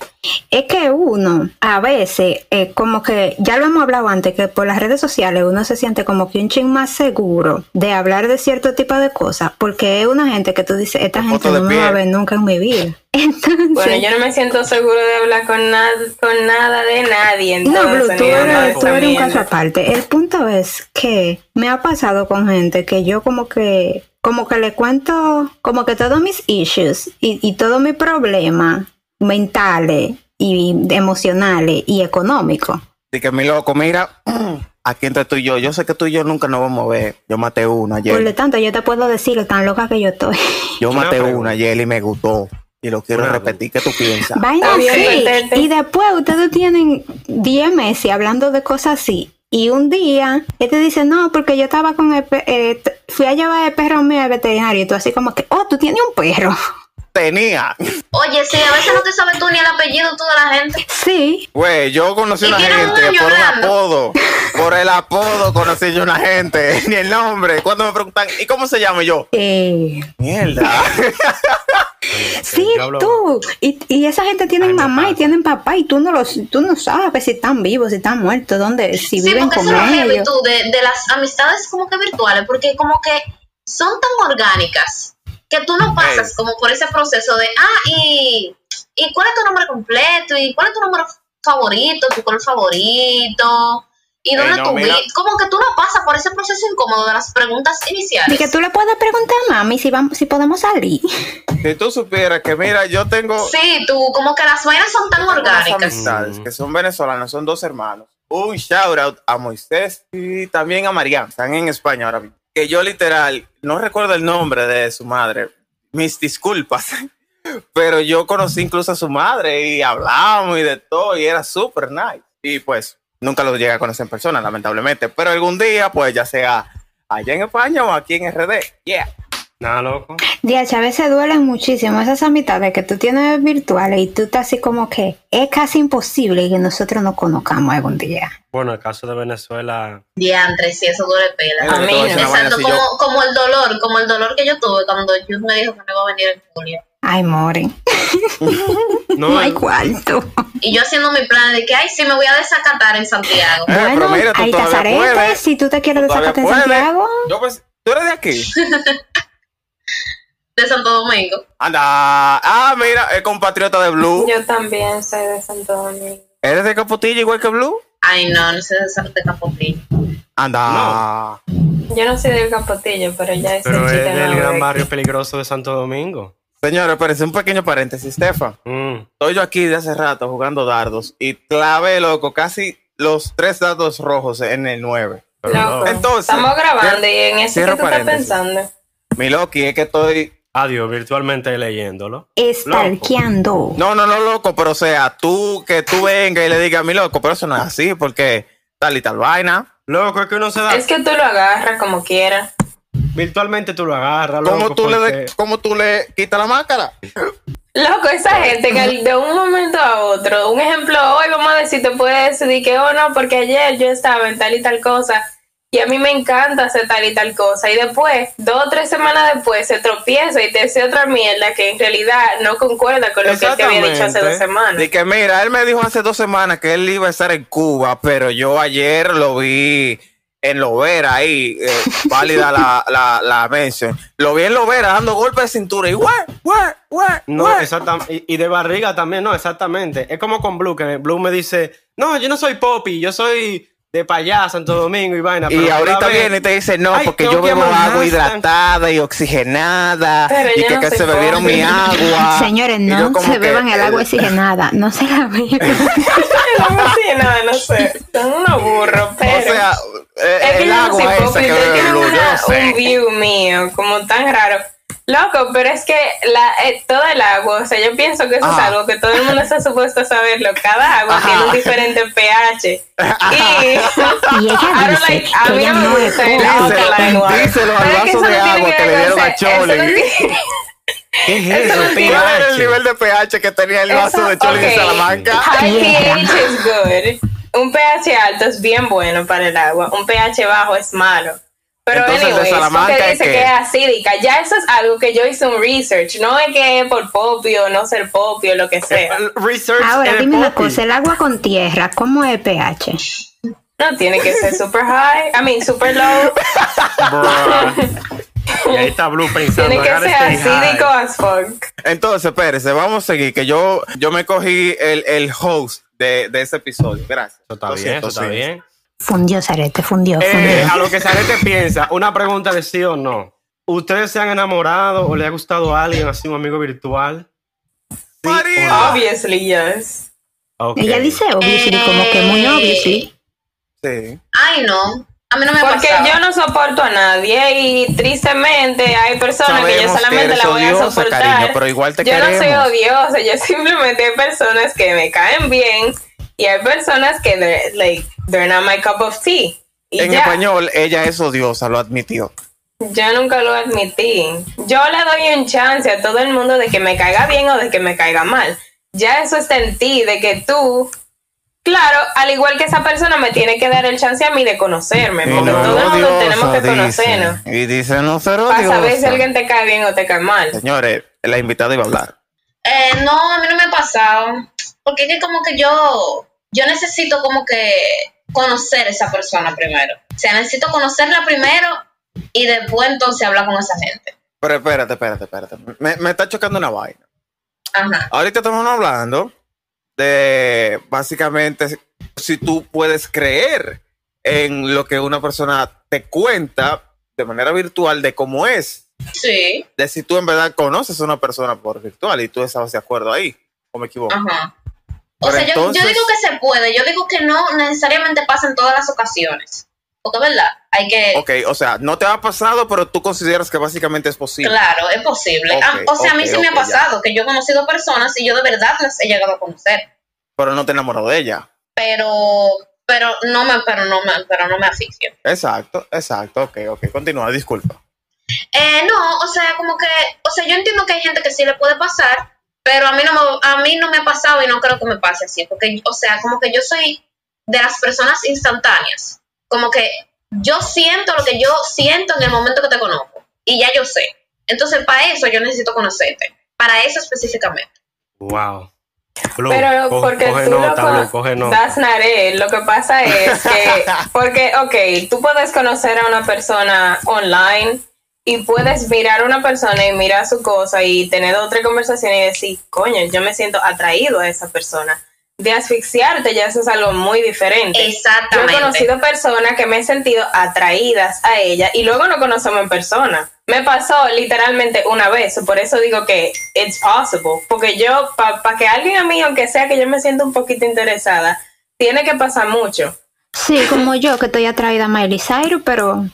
es que uno a veces, eh, como que ya lo hemos hablado antes, que por las redes sociales uno se siente como que un ching más seguro de hablar de cierto tipo de cosas, porque es una gente que tú dices, esta La gente no me va a ver nunca en mi vida. [laughs] Entonces, Bueno, yo no me siento seguro de hablar con nada, con nada de nadie. No, Blue, tú de eres, tú eres un caso aparte. El punto es que me ha pasado con gente que yo como que, como que le cuento, como que todos mis issues y, y todos mis problemas mentales y emocionales y económicos. Así que mi loco, mira, [clears throat] aquí entre tú y yo, yo sé que tú y yo nunca nos vamos a ver. Yo maté una Por lo ayer. tanto, yo te puedo decir lo tan loca que yo estoy. Yo maté una ayer y me gustó. Y lo quiero repetir. ¿Qué tú piensas? Vaina así. Y después ustedes tienen 10 meses hablando de cosas así. Y un día, él te dice, no, porque yo estaba con el pe- eh, fui a llevar el perro mío al veterinario. Y tú así como que, oh, tú tienes un perro. Tenía. Oye, sí, a veces no te sabes tú ni el apellido tú de la gente. Sí, Güey, yo conocí ¿Y una un gente por un apodo. [laughs] Por el apodo conocí yo una gente. [laughs] Ni el nombre. Cuando me preguntan, ¿y cómo se llama yo? eh, Mierda. [laughs] Sí, tú. Y, y esa gente tiene Ay, mamá y tienen papá y tú no los, tú no sabes si están vivos, si están muertos, dónde, si Sí, viven porque con eso es lo heavy ellos. tú, de, de las amistades como que virtuales, porque como que son tan orgánicas que tú no pasas como por ese proceso de, ah, y, y cuál es tu nombre completo, y cuál es tu número favorito, tu color favorito, y dónde no, tú mira. vives. Como que tú no pasas por ese proceso incómodo de las preguntas Y iniciales. que tú le puedes preguntar a mami si vamos, si podemos salir. si tú supieras que, mira, yo tengo Sí, tú, como que las vainas son tan orgánicas. amistades que son venezolanas, son dos hermanos. Un shout out a Moisés y también a Mariana. Están en España ahora mismo. Que yo literal, no recuerdo el nombre de su madre. Mis disculpas. [laughs] Pero yo conocí incluso a su madre y hablamos y de todo y era súper nice. Y pues nunca lo llegué a conocer en persona, lamentablemente. Pero algún día, pues ya sea allá en España o aquí en RD. Yeah. Nada, loco. Diache, a veces duelen muchísimo esas amistades que tú tienes virtuales y tú estás así como que es casi imposible que nosotros nos conozcamos algún día. Bueno, el caso de Venezuela. Diantre, si eso duele pela. A mí como, yo- como el dolor, como el dolor que yo tuve cuando Jude me dijo que no iba a venir en julio. Ay, Moren, No, no hay cuarto. Y yo haciendo mi plan de que, ay, sí, me voy a desacatar en Santiago. Eh, bueno, mira, tú hay puedes. si tú te quieres desacate en. Santiago. Yo pues, tú eres de aquí. [laughs] De Santo Domingo. Anda. Ah, mira, es compatriota de Blue. Yo también soy de Santo Domingo. ¿Eres de Capotillo igual que Blue? Ay, no, no sé de Santo de Capotillo. Anda. Yo no soy del Capotillo, pero ya ese pero es del gran barrio peligroso de Santo Domingo. Señores, parece un pequeño paréntesis, Stefan. Mm. Estoy yo aquí de hace rato jugando dardos y clavé, loco, casi los tres dados rojos en el 9. Pero Loco, no. Entonces, estamos grabando y en eso que tú estás pensando. Mi Loki, es que estoy. Adiós, virtualmente leyéndolo. Estalqueando. No, no, no, loco, pero o sea, tú que tú vengas y le digas a mi loco, pero eso no es así, porque tal y tal vaina. Loco, es que uno se da. Es que tú lo agarras como quieras. Virtualmente tú lo agarras, loco. ¿Cómo tú, le porque- de- ¿Cómo tú le quitas la máscara? Loco, esa gente que de un momento a otro, un ejemplo, hoy vamos a decir, te puede decidir que, oh no, porque ayer yo estaba en tal y tal cosa y a mí me encanta hacer tal y tal cosa y después, dos o tres semanas después, se tropieza y te dice otra mierda que en realidad no concuerda con lo que él te había dicho hace dos semanas. Y que mira, él me dijo hace dos semanas que él iba a estar en Cuba, pero yo ayer lo vi en Lovera ahí, eh, [laughs] válida la, la, la mention. Lo vi en Lovera dando golpes de cintura y ¡guau, guau, guau, No, exactamente. Y, y de barriga también, no, exactamente. Es como con Blue, que Blue me dice, no, yo no soy Poppy, yo soy de para allá, Santo Domingo y vaina. Y ahorita viene y te dice, no, Ay, porque yo bebo agua hidratada y oxigenada. Pero y que, no que soy se bebieron mi agua. Señores, no se que, beban el agua eh, oxigenada, no se la beban. [laughs] no sí, nada, no sé, son unos burros, pero... [laughs] O sea, eh, Es que el no agua esa que yo no sé. un view mío como tan raro. Loco, pero es que la, eh, todo el agua, o sea, yo pienso que eso es Ajá. algo que todo el mundo está supuesto a saberlo. Cada agua Ajá. tiene un diferente pH. Y, Y ella [laughs] dice like- a que mí me no es gusta el alkaline water. Díselo al es que vaso de agua que le ver dieron a Chole. [laughs] ¿Qué es Eso [laughs] eso? no tiene- ¿Cuál era el nivel de pH que tenía el vaso Eso- de Choli de ok. Salamanca? High pH es good. Un pH alto es bien bueno para el agua. Un pH bajo es malo. Pero Entonces, el de Salamanca es dice que- que es acídica. Ya eso es algo que yo hice un research. No es que es por popio, no ser popio, lo que sea. El Research Ahora, dime una cosa, el agua con tierra, ¿cómo es el pH? No tiene que ser super high, I mean super low. [laughs] Y ahí está Blue pensando. Tiene que "I gotta ser acídico high". as fuck. Entonces, espérese, vamos a seguir, que yo, yo me cogí el, el host de, de este episodio. Gracias. Eso está Lo bien, siento, eso está sí. bien. Fundió, Sarete, fundió, Eh, fundió. a lo que Sarete piensa, una pregunta de sí o no. ¿Ustedes se han enamorado o le ha gustado a alguien así, un amigo virtual? Sí no. Obviously, yes. Ok. Ella dice obviously, como que muy obviously. Sí. Ay, no. A mí no me Porque yo no soporto a nadie y tristemente hay personas que yo solamente la voy a soportar. cariño, pero igual te yo no soy odiosa, yo [laughs] simplemente hay personas que me caen bien y hay personas que they're, like, they're not my cup of tea. Y En ya. español, ella es odiosa, lo admitió. Yo nunca lo admití. Yo le doy un chance a todo el mundo de que me caiga bien o de que me caiga mal. Ya eso está en ti, de que tú, claro, al igual que esa persona me tiene que dar el chance a mí de conocerme, Y porque no todo el mundo odiosa, tenemos que dice. conocernos Y dice, no ser para saber si odiosa. alguien te cae bien o te cae mal. Señores, la invitada iba a hablar. Eh, no, a mí no me ha pasado. Porque es que como que yo, yo necesito como que conocer a esa persona primero. O sea, necesito conocerla primero y después entonces hablar con esa gente. Pero espérate, espérate, espérate. Me, me está chocando una vaina. Ajá. Ahorita estamos hablando de básicamente si tú puedes creer en lo que una persona te cuenta de manera virtual de cómo es, Sí. de si tú en verdad conoces a una persona por virtual y tú estabas de acuerdo ahí, o me equivoco. Ajá. O Pero sea, yo, entonces- yo digo que se puede, yo digo que no necesariamente pasa en todas las ocasiones. Porque, ¿verdad? Hay que... Ok, o sea, no te ha pasado, pero tú consideras que básicamente es posible. Claro, es posible. Ah, o sea, a mí sí me ha ya. pasado que yo he conocido personas y yo de verdad las he llegado a conocer. Pero no te enamoró de ella. Pero, pero no me, pero no me, pero no me asfixio. Exacto, exacto. Ok, ok. Continúa, disculpa. Eh, no, o sea, como que, o sea, yo entiendo que hay gente que sí le puede pasar, pero a mí no me, a mí no me ha pasado y no creo que me pase así, porque, o sea, como que yo soy de las personas instantáneas, como que yo siento lo que yo siento en el momento que te conozco y ya yo sé. Entonces, para eso yo necesito conocerte, para eso específicamente. Wow. Blue, Pero porque coge tú nota, lo Blue, coge nota. das naré, lo que pasa es que, [laughs] porque, ok, tú puedes conocer a una persona online y puedes mirar a una persona y mirar su cosa y tener otra conversación y decir, coño, yo me siento atraído a esa persona. De asfixiarte ya eso es algo muy diferente. Yo he Exactamente. conocido personas que me he sentido atraídas a ella y luego no conocemos en persona. Me pasó literalmente una vez, por eso digo que it's possible. Porque yo, para que alguien a mí, aunque sea que yo me sienta un poquito interesada, tiene que pasar mucho. Sí, como yo, que estoy atraída a Miley Cyrus, pero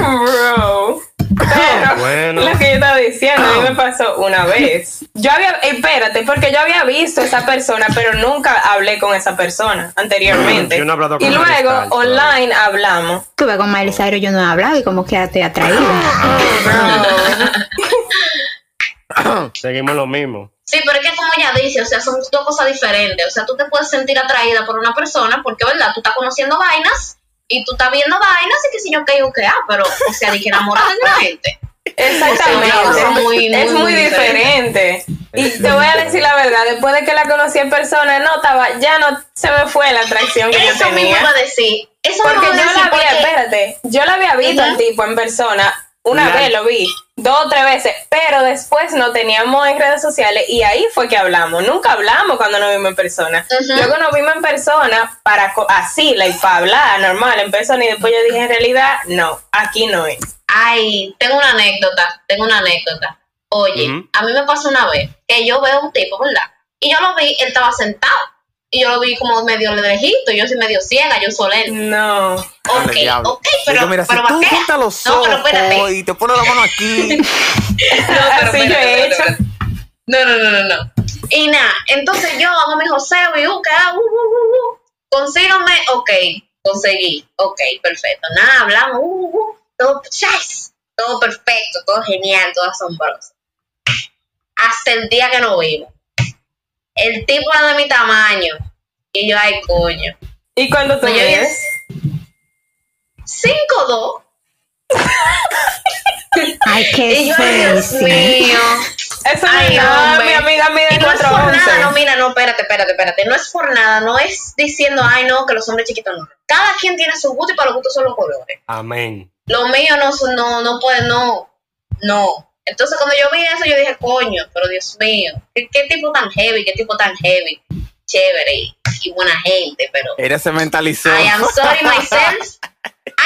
Bro. Pero [laughs] Bueno. lo que yo estaba diciendo, a mí me pasó una vez. Yo había, espérate, porque yo había visto a esa persona, pero nunca hablé con esa persona anteriormente. Yo no he hablado con y luego online hablamos. tuve con Miley Cyrus yo no he hablado y como que estoy atraída. [laughs] [laughs] Seguimos lo mismo. Sí, pero es que como ella dice, o sea, son dos cosas diferentes. O sea, tú te puedes sentir atraída por una persona porque, ¿verdad? Tú estás conociendo vainas y tú estás viendo vainas y que si yo que que ah, pero, o sea, de que enamorada de una gente. Exactamente. Es muy, es muy, muy muy diferente. Y te voy a decir la verdad, después de que la conocí en persona, no estaba, ya no se me fue la atracción que yo Eso mismo tenía. iba a decir. Eso Porque yo la había, porque- espérate, yo la había visto al tipo en persona, una La- vez lo vi, dos o tres veces, pero después no teníamos en redes sociales y ahí fue que hablamos. Nunca hablamos cuando nos vimos en persona. Ujú. Luego nos vimos en persona para co- así, like, para hablar normal en persona y después yo dije en realidad, no, aquí no es. Ay, tengo una anécdota, tengo una anécdota. Oye, a mí me pasó una vez que yo veo a un tipo, ¿verdad? Y yo lo vi, él estaba sentado. Y yo lo vi como medio lejito, yo soy medio ciega, yo soy lento. No. Ok, Dale, ok, pero, mira, pero si tú juntas los No, pero ojos espérate. y te pones la mano aquí, [laughs] No, pero Así yo espérate, he espérate, hecho. espérate. No, no, no, no, no. Y nada, entonces yo hago mi joseo y busca, ah, uh, uh, uh, uh. consígame, ok, conseguí, ok, perfecto. Nada, hablamos, uh, uh, uh, todo, chas, todo perfecto, todo genial, todo asombroso. Hasta el día que nos vimos. El tipo era de mi tamaño. Y yo, ay, coño. ¿Y cuando tú No, yo ves? 5'2". Ay, Y qué yo, ay, Dios mío. Eso no Ay, es nada, hombre. mi amiga mide Y no es por 4'11". nada, no, mira, no, espérate, espérate, espérate. No es por nada, no es diciendo, ay, no, que los hombres chiquitos no. Cada quien tiene su gusto y para los gustos son los colores. Amén. Lo mío no, son- no, no puede, no, no. Entonces cuando yo vi eso, yo dije, coño, pero Dios mío, ¿qué, qué tipo tan heavy, qué tipo tan heavy, chévere y, y buena gente, pero Ella se mentalizó. I am sorry myself,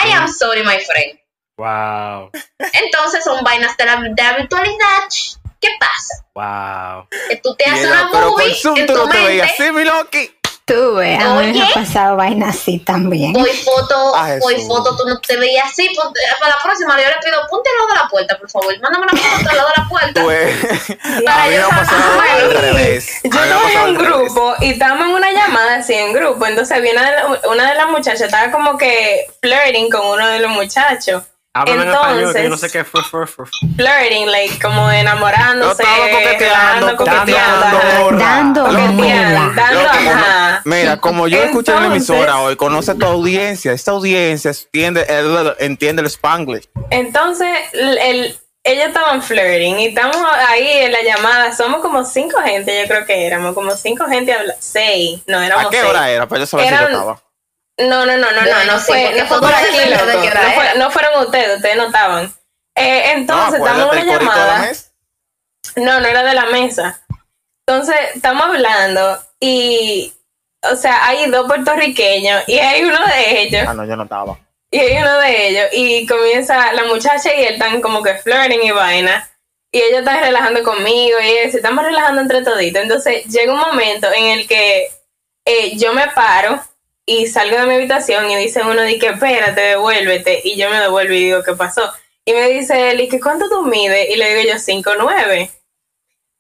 I am [laughs] sorry my friend. Wow. Entonces son vainas de la, de la virtualidad. ¿Qué pasa? Wow. Que tú te haces una pero movie Zoom en tú tu no te veías mente. así, mi Loki. Tú ves, a mí me ha pasado vainas así también. Voy foto, Ah, voy Jesús. foto, tú no te veías así. ponte- para la próxima, yo le pido, ponte al lado de la puerta, por favor. Mándame una foto al lado de la puerta. Pues, [laughs] Para a mí me yo ha al revés. Yo A en un revés. grupo y estábamos en una llamada así en grupo. Entonces viene una de, la- una de las muchachas, estaba como que flirting con uno de los muchachos. Háblame en español, que yo no Entonces- sé qué fue. fue, fue. Flirting, like como enamorándose, Yo estaba coqueteando, coqueteando, dando coqueteando, dando, ajá. Mira, como yo escuché en la Entonces- emisora hoy, conoce tu audiencia. Esta audiencia entiende el, entiende el Spanglish. Entonces, el, el- ellos estaban flirting y estamos ahí en la llamada. Somos como cinco gente, yo creo que éramos, como cinco gente, habla- seis, no éramos ¿A qué seis. hora era? Para yo saber si Eran- yo estaba. No, no, no, no, no, no fue, no fue por aquí, No, fueron ustedes, ustedes no estaban. Eh, entonces, no, estamos en acuérdate, una llamada. No, no era de la mesa. Entonces, estamos hablando y, o sea, hay dos puertorriqueños y hay uno de ellos, Ah, no, yo no estaba. y hay uno de ellos, y comienza la muchacha y él están como que flirting y vaina. Y ellos están relajando conmigo y eso, estamos relajando entre toditos. Entonces, llega un momento en el que eh, yo me paro y salgo de mi habitación y dice uno, di que espérate, devuélvete. Y yo me devuelvo y digo, ¿qué pasó? Y me dice él, ¿y que cuánto tú mides? Y le digo yo, 5'9".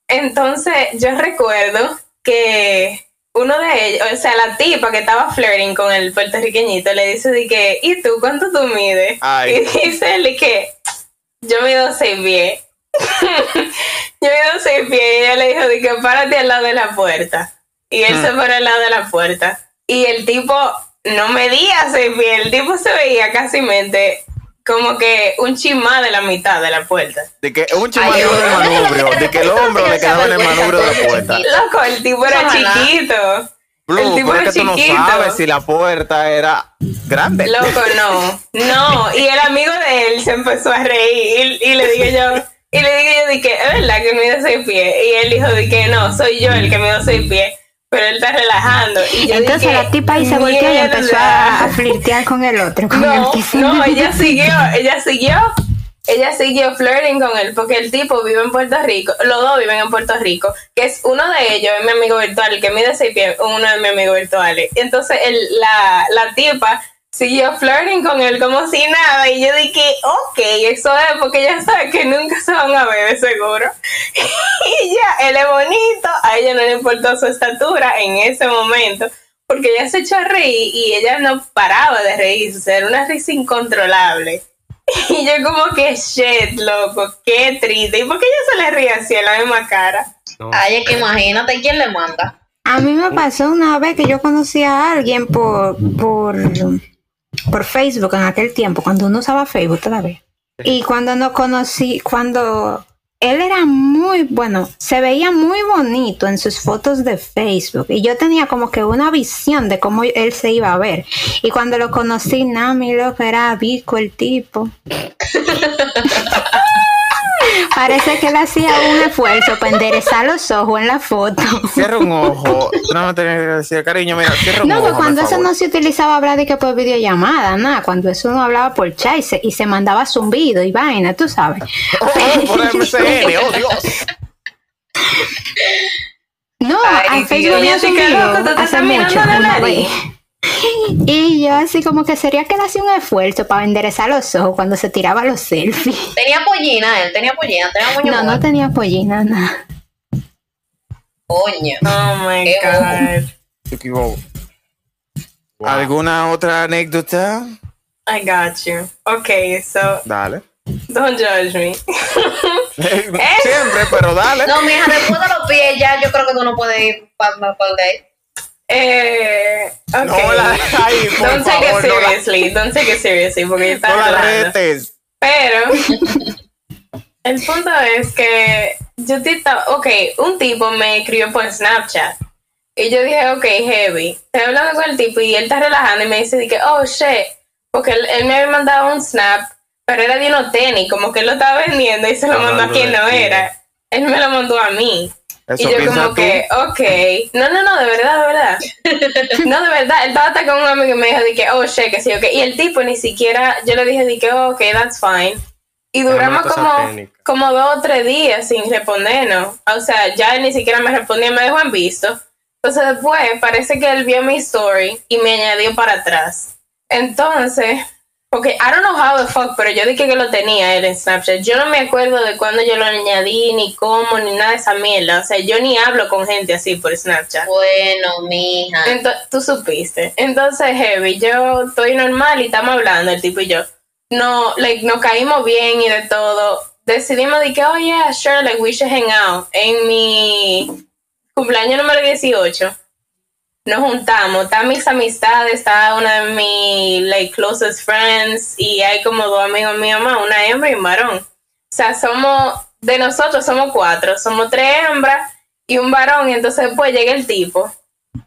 Entonces, yo recuerdo que uno de ellos, o sea, la tipa que estaba flirting con el puertorriqueñito, le dice de que, ¿y tú cuánto tú mides? Ay. Y dice él de que yo mido seis pies. [laughs] yo mido seis pies y ella le dijo de que párate al lado de la puerta. Y él se paró al lado de la puerta. Y el tipo no medía seis pies, el tipo se veía casi mente como que un chismá de la mitad de la puerta. De que un Ay, yo- de yo- manubrio, de que el hombro le quedaba en el manubrio de la puerta. Loco, el tipo era chiquito. Blue, el tipo pero era es que tú no chiquito. sabes si la puerta era grande. Loco, no, no. Y el amigo de él se empezó a reír y, y le dije yo, y le dije yo, dije, es verdad que mide seis pies. Y él dijo, de que no, soy yo el que mido seis pies. Pero él está relajando. Y yo Entonces dije, la tipa ahí se volteó y empezó a, flirtear con el otro. Con No, el que se- no, ella siguió, ella siguió, ella siguió flirting con él porque el tipo vive en Puerto Rico, los dos viven en Puerto Rico, que es uno de ellos, es mi amigo virtual, que mide seis pies, uno de mis amigos virtuales. Entonces el, la, la tipa siguió flirting con él como si nada y yo dije, ok, eso es porque ella sabe que nunca se van a ver de seguro. [laughs] y ya, él es bonito, a ella no le importó su estatura en ese momento, porque ella se echó a reír y ella no paraba de reírse, o sea, era una risa incontrolable. [laughs] Y yo como que, shit, loco, qué triste. ¿Y por qué ella se le ríe así en la misma cara? No. Ay, es que imagínate quién le manda. A mí me pasó una vez que yo conocí a alguien por, por, por Facebook en aquel tiempo, cuando uno usaba Facebook todavía. Y cuando no conocí, cuando él era muy, bueno, se veía muy bonito en sus fotos de Facebook. Y yo tenía como que una visión de cómo él se iba a ver. Y cuando lo conocí, Nami, lo que era Vico el tipo. [laughs] Parece que él hacía un esfuerzo para enderezar los ojos en la foto. Cierra un ojo. No me tienes que decir, cariño, mira, cierra un No, ojo. pues cuando eso favor. no se utilizaba hablar de que por videollamada, nada, cuando eso uno hablaba por chat y se, y se mandaba zumbido y vaina, tú sabes. Oh, oh, por MCN, oh Dios. No, Ay, sí, Facebook te hace mucho, una vez. [laughs] Y yo así como que sería que él hacía un esfuerzo para enderezar los ojos cuando se tiraba los selfies. [laughs] Tenía pollina él, tenía pollina, tenía moño No, no tenía pollina, nada. Coño. Oh my Qué god. Equivoco. Wow. ¿Alguna otra anécdota? I got you. Okay, so Dale. don't judge me. [laughs] Siempre, pero dale. No, mija, después de los pies ya yo creo que tú no puedes ir para pa de ahí. Eh, ok. No la por Don't take it favor, seriously. No la- seriously. Don't take it seriously porque está No la retes. Pero [laughs] el punto es que yo te estaba, ok, un tipo me escribió por Snapchat y yo dije, ok, heavy. Estoy hablando con el tipo y él está relajando y me dice que, oh shit, porque él, él me había mandado un snap, pero era de unos tenis, como que él lo estaba vendiendo y se lo mandó a quien no era. Él me lo mandó a mí. Eso y yo como tú. que, ok. No, no, no, de verdad, de verdad. [laughs] No, de verdad. Él estaba hasta con un amigo y me dijo de que, oh, shit, que sí, ok. Y el tipo ni siquiera, yo le dije de que, oh, ok, that's fine. Y duramos como, como dos o tres días sin respondernos. O sea, ya él ni siquiera me respondía, me dejó en visto. Entonces después parece que él vio mi story y me añadió para atrás. Entonces, porque I don't know how the fuck, pero yo dije que lo tenía él en Snapchat. Yo no me acuerdo de cuándo yo lo añadí, ni cómo, ni nada de esa mierda. O sea, yo ni hablo con gente así por Snapchat. Bueno, mija. Entonces, tú supiste. Entonces, Heavy, yo estoy normal y estamos hablando, el tipo y yo. No, like, nos caímos bien y de todo. Decidimos de que, oh yeah, sure, like, we should hang out. En mi cumpleaños número 18, nos juntamos. Están mis amistades, está una de mis, like, closest friends y hay como dos amigos míos más, una hembra y un varón. O sea, somos, de nosotros somos cuatro, somos tres hembras y un varón, y entonces después llega el tipo.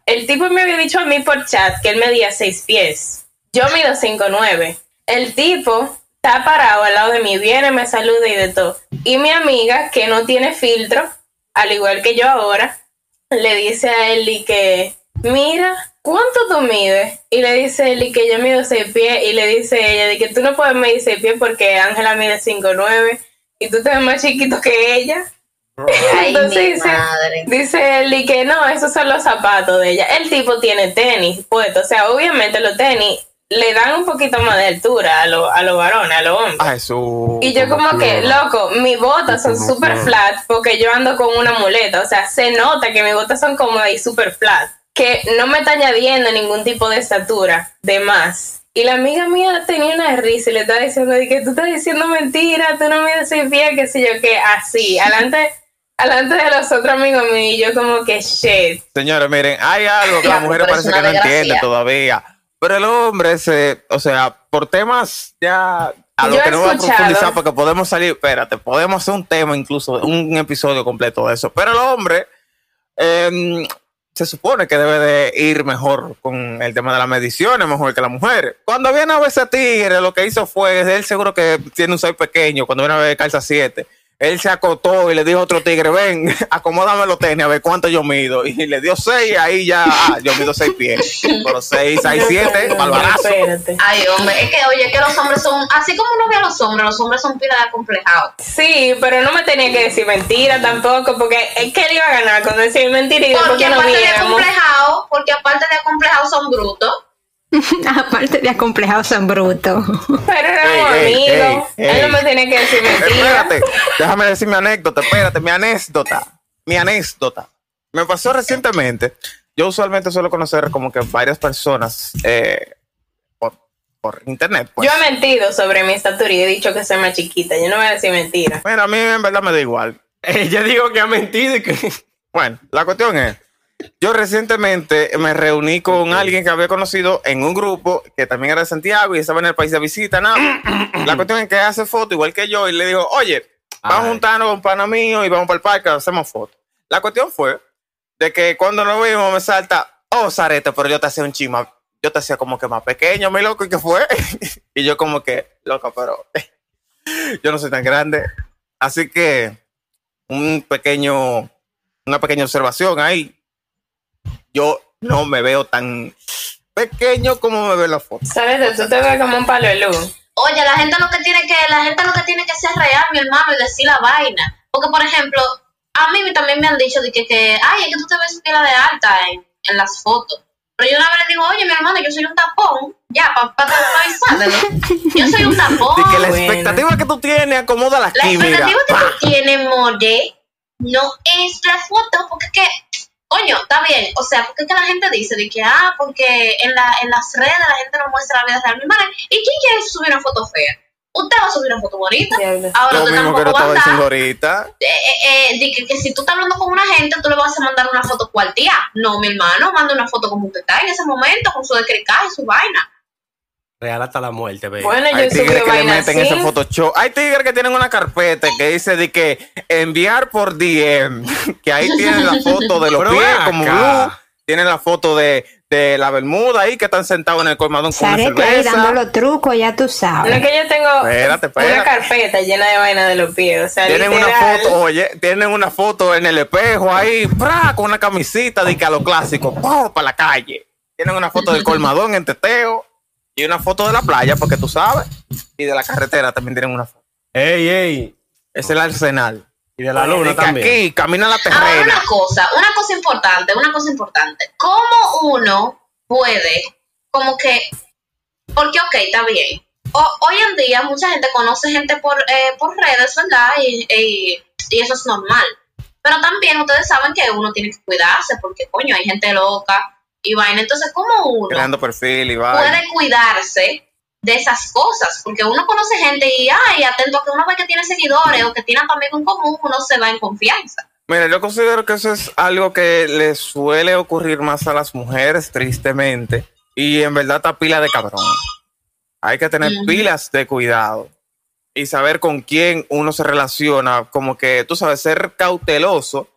El tipo me había dicho a mí por chat que él medía seis pies. Yo mido cinco nueve. El tipo está parado al lado de mí, viene, me saluda y de todo. Y mi amiga, que no tiene filtro, al igual que yo ahora, le dice a él y que, mira, ¿cuánto tú mides? Y le dice él y que yo mido seis pies y le dice ella de que tú no puedes medir seis pies porque Ángela mide cinco nueve y tú te ves más chiquito que ella. Ay, Entonces mi dice, madre. dice él y que no, esos son los zapatos de ella. El tipo tiene tenis puesto, o sea, obviamente los tenis le dan un poquito más de altura a los a los varones, a los hombres. Ay, su. Y yo como que, loco, mis botas son flor. flat porque yo ando con una muleta. O sea, se nota que mis botas son cómodas y super flat. Que no me está añadiendo ningún tipo de estatura de más. Y la amiga mía tenía una risa y le estaba diciendo de que tú estás diciendo mentira, tú no mides seis pies, que sé yo, que así, alante, alante de los otros amigos míos. Y yo como que, shit. Señores, miren, hay algo que la mujer parece que no entiende todavía. Pero el hombre, se, o sea, por temas ya a lo Yo que no voy a profundizar porque podemos salir, espérate, podemos hacer un tema incluso, un episodio completo de eso. Pero el hombre em, se supone que debe de ir mejor con el tema de las mediciones, mejor que la mujer. Cuando viene a ver ese tigre, lo que hizo fue, él seguro que tiene un 6 pequeño, cuando viene a ver calza 7. Él se acotó y le dijo a otro tigre, ven, [laughs] acomódame los tenis a ver cuánto yo mido. Y le dio 6 ahí ya, ah, yo mido 6 pies. Pero 6, 6, 7, No, no, barbarazo. espérate. Ay, hombre, es que, oye, que los hombres son, así como uno ve a los hombres, los hombres son pila de acomplejados. Sí, pero no me tenía que decir mentira tampoco, porque es que él iba a ganar con decir mentira y después Porque que no aparte de viéramos. acomplejados, porque aparte de acomplejados son brutos. [laughs] Aparte de acomplejados son brutos. Pero éramos Ey, ey, amigos. ey, Él no me tenía que decir mentira. Espérate, déjame decir mi anécdota, espérate, mi anécdota, mi anécdota. Me pasó recientemente, yo usualmente suelo conocer como que varias personas eh, por, por internet. Pues. Yo he mentido sobre mi estatura y he dicho que soy más chiquita. Yo no voy a decir mentira. Mira, a mí en verdad me da igual. [laughs] Ella dijo que ha mentido y que. Bueno, la cuestión es, yo recientemente me reuní con alguien que había conocido en un grupo que también era de Santiago y estaba en el país de visita, nada. la [clears throat] cuestión es que hace foto igual que yo y le dijo, oye, vamos a Ay. juntarnos con pana mío y vamos para el parque, hacemos fotos. La cuestión fue de que cuando nos vimos me salta, oh, Zarete, pero yo te hacía un chima, yo te hacía como que más pequeño, mi loco, ¿y qué fue? [laughs] y yo como que, loco, pero [laughs] yo no soy tan grande. Así que un pequeño, una pequeña observación ahí. Yo no me veo tan pequeño como me ve la foto. ¿Sabes? Tú te ves como un palo de luz. Oye, la gente lo que tiene que, la gente lo que tiene que ser real, mi hermano, y decir la vaina. Porque, por ejemplo, a mí también me han dicho de que, que ay, es que tú te ves pila de alta en, en las fotos. Pero yo una vez le digo, oye, mi hermano, yo soy un tapón. Ya, para pa, pa. Yo soy un [laughs] tapón. De que la bueno. expectativa que tú tienes, acomoda La aquí, mira. expectativa que tú tienes, More, no es la foto, porque es que, coño, está bien, o sea, porque es que la gente dice de que, ah, porque en, la, en las redes la gente no muestra la vida real. Mi madre, ¿y quién quiere subir una foto fea? usted va a subir una foto bonita. Ahora Lo usted mismo que lo estaba diciendo ahorita. eh, eh, eh, de que, que si tú estás hablando con una gente, tú le vas a mandar una foto cualtía. No, mi hermano, manda una foto como usted está en ese momento, con su descricaje y su vaina. Real hasta la muerte, baby. Bueno, yo Hay tigres que le meten ese Photoshop. Hay tigres que tienen una carpeta que dice de que enviar por DM, [laughs] que ahí tienen la foto de los Pero pies como blue, tienen la foto de, de la bermuda ahí que están sentados en el colmadón con una Sarete ahí dando cerveza. los trucos, ya tú No es sabes. que yo tengo Espérate, espérate. una carpeta llena de vaina de los pies. O sea, Tienen una foto, oye, tienen una foto en el espejo ahí, ¡pra! con una camisita de que a lo clásico, para la calle. Tienen una foto del [laughs] colmadón en teteo y una foto de la playa, porque tú sabes, y de la carretera también tienen una foto. Ey, ey. Es el arsenal. Y de la luna De que también. Aquí camina la Ahora terrena. una cosa, una cosa importante, una cosa importante. ¿Cómo uno puede, como que, porque ok, está bien. O- hoy en día mucha gente conoce gente por, eh, por redes, ¿verdad? Y, y- y eso es normal. Pero también ustedes saben que uno tiene que cuidarse porque, coño, hay gente loca y vaina. Entonces, ¿cómo uno creando perfil y va. puede cuidarse de esas cosas? Porque uno conoce gente y, ay, atento a que uno ve que tiene seguidores o que tiene amigos en común, uno se va en confianza. Mira, yo considero que eso es algo que le suele ocurrir más a las mujeres, tristemente. Y en verdad está pila de cabrón. Hay que tener pilas de cuidado y saber con quién uno se relaciona, como que tú sabes, ser cauteloso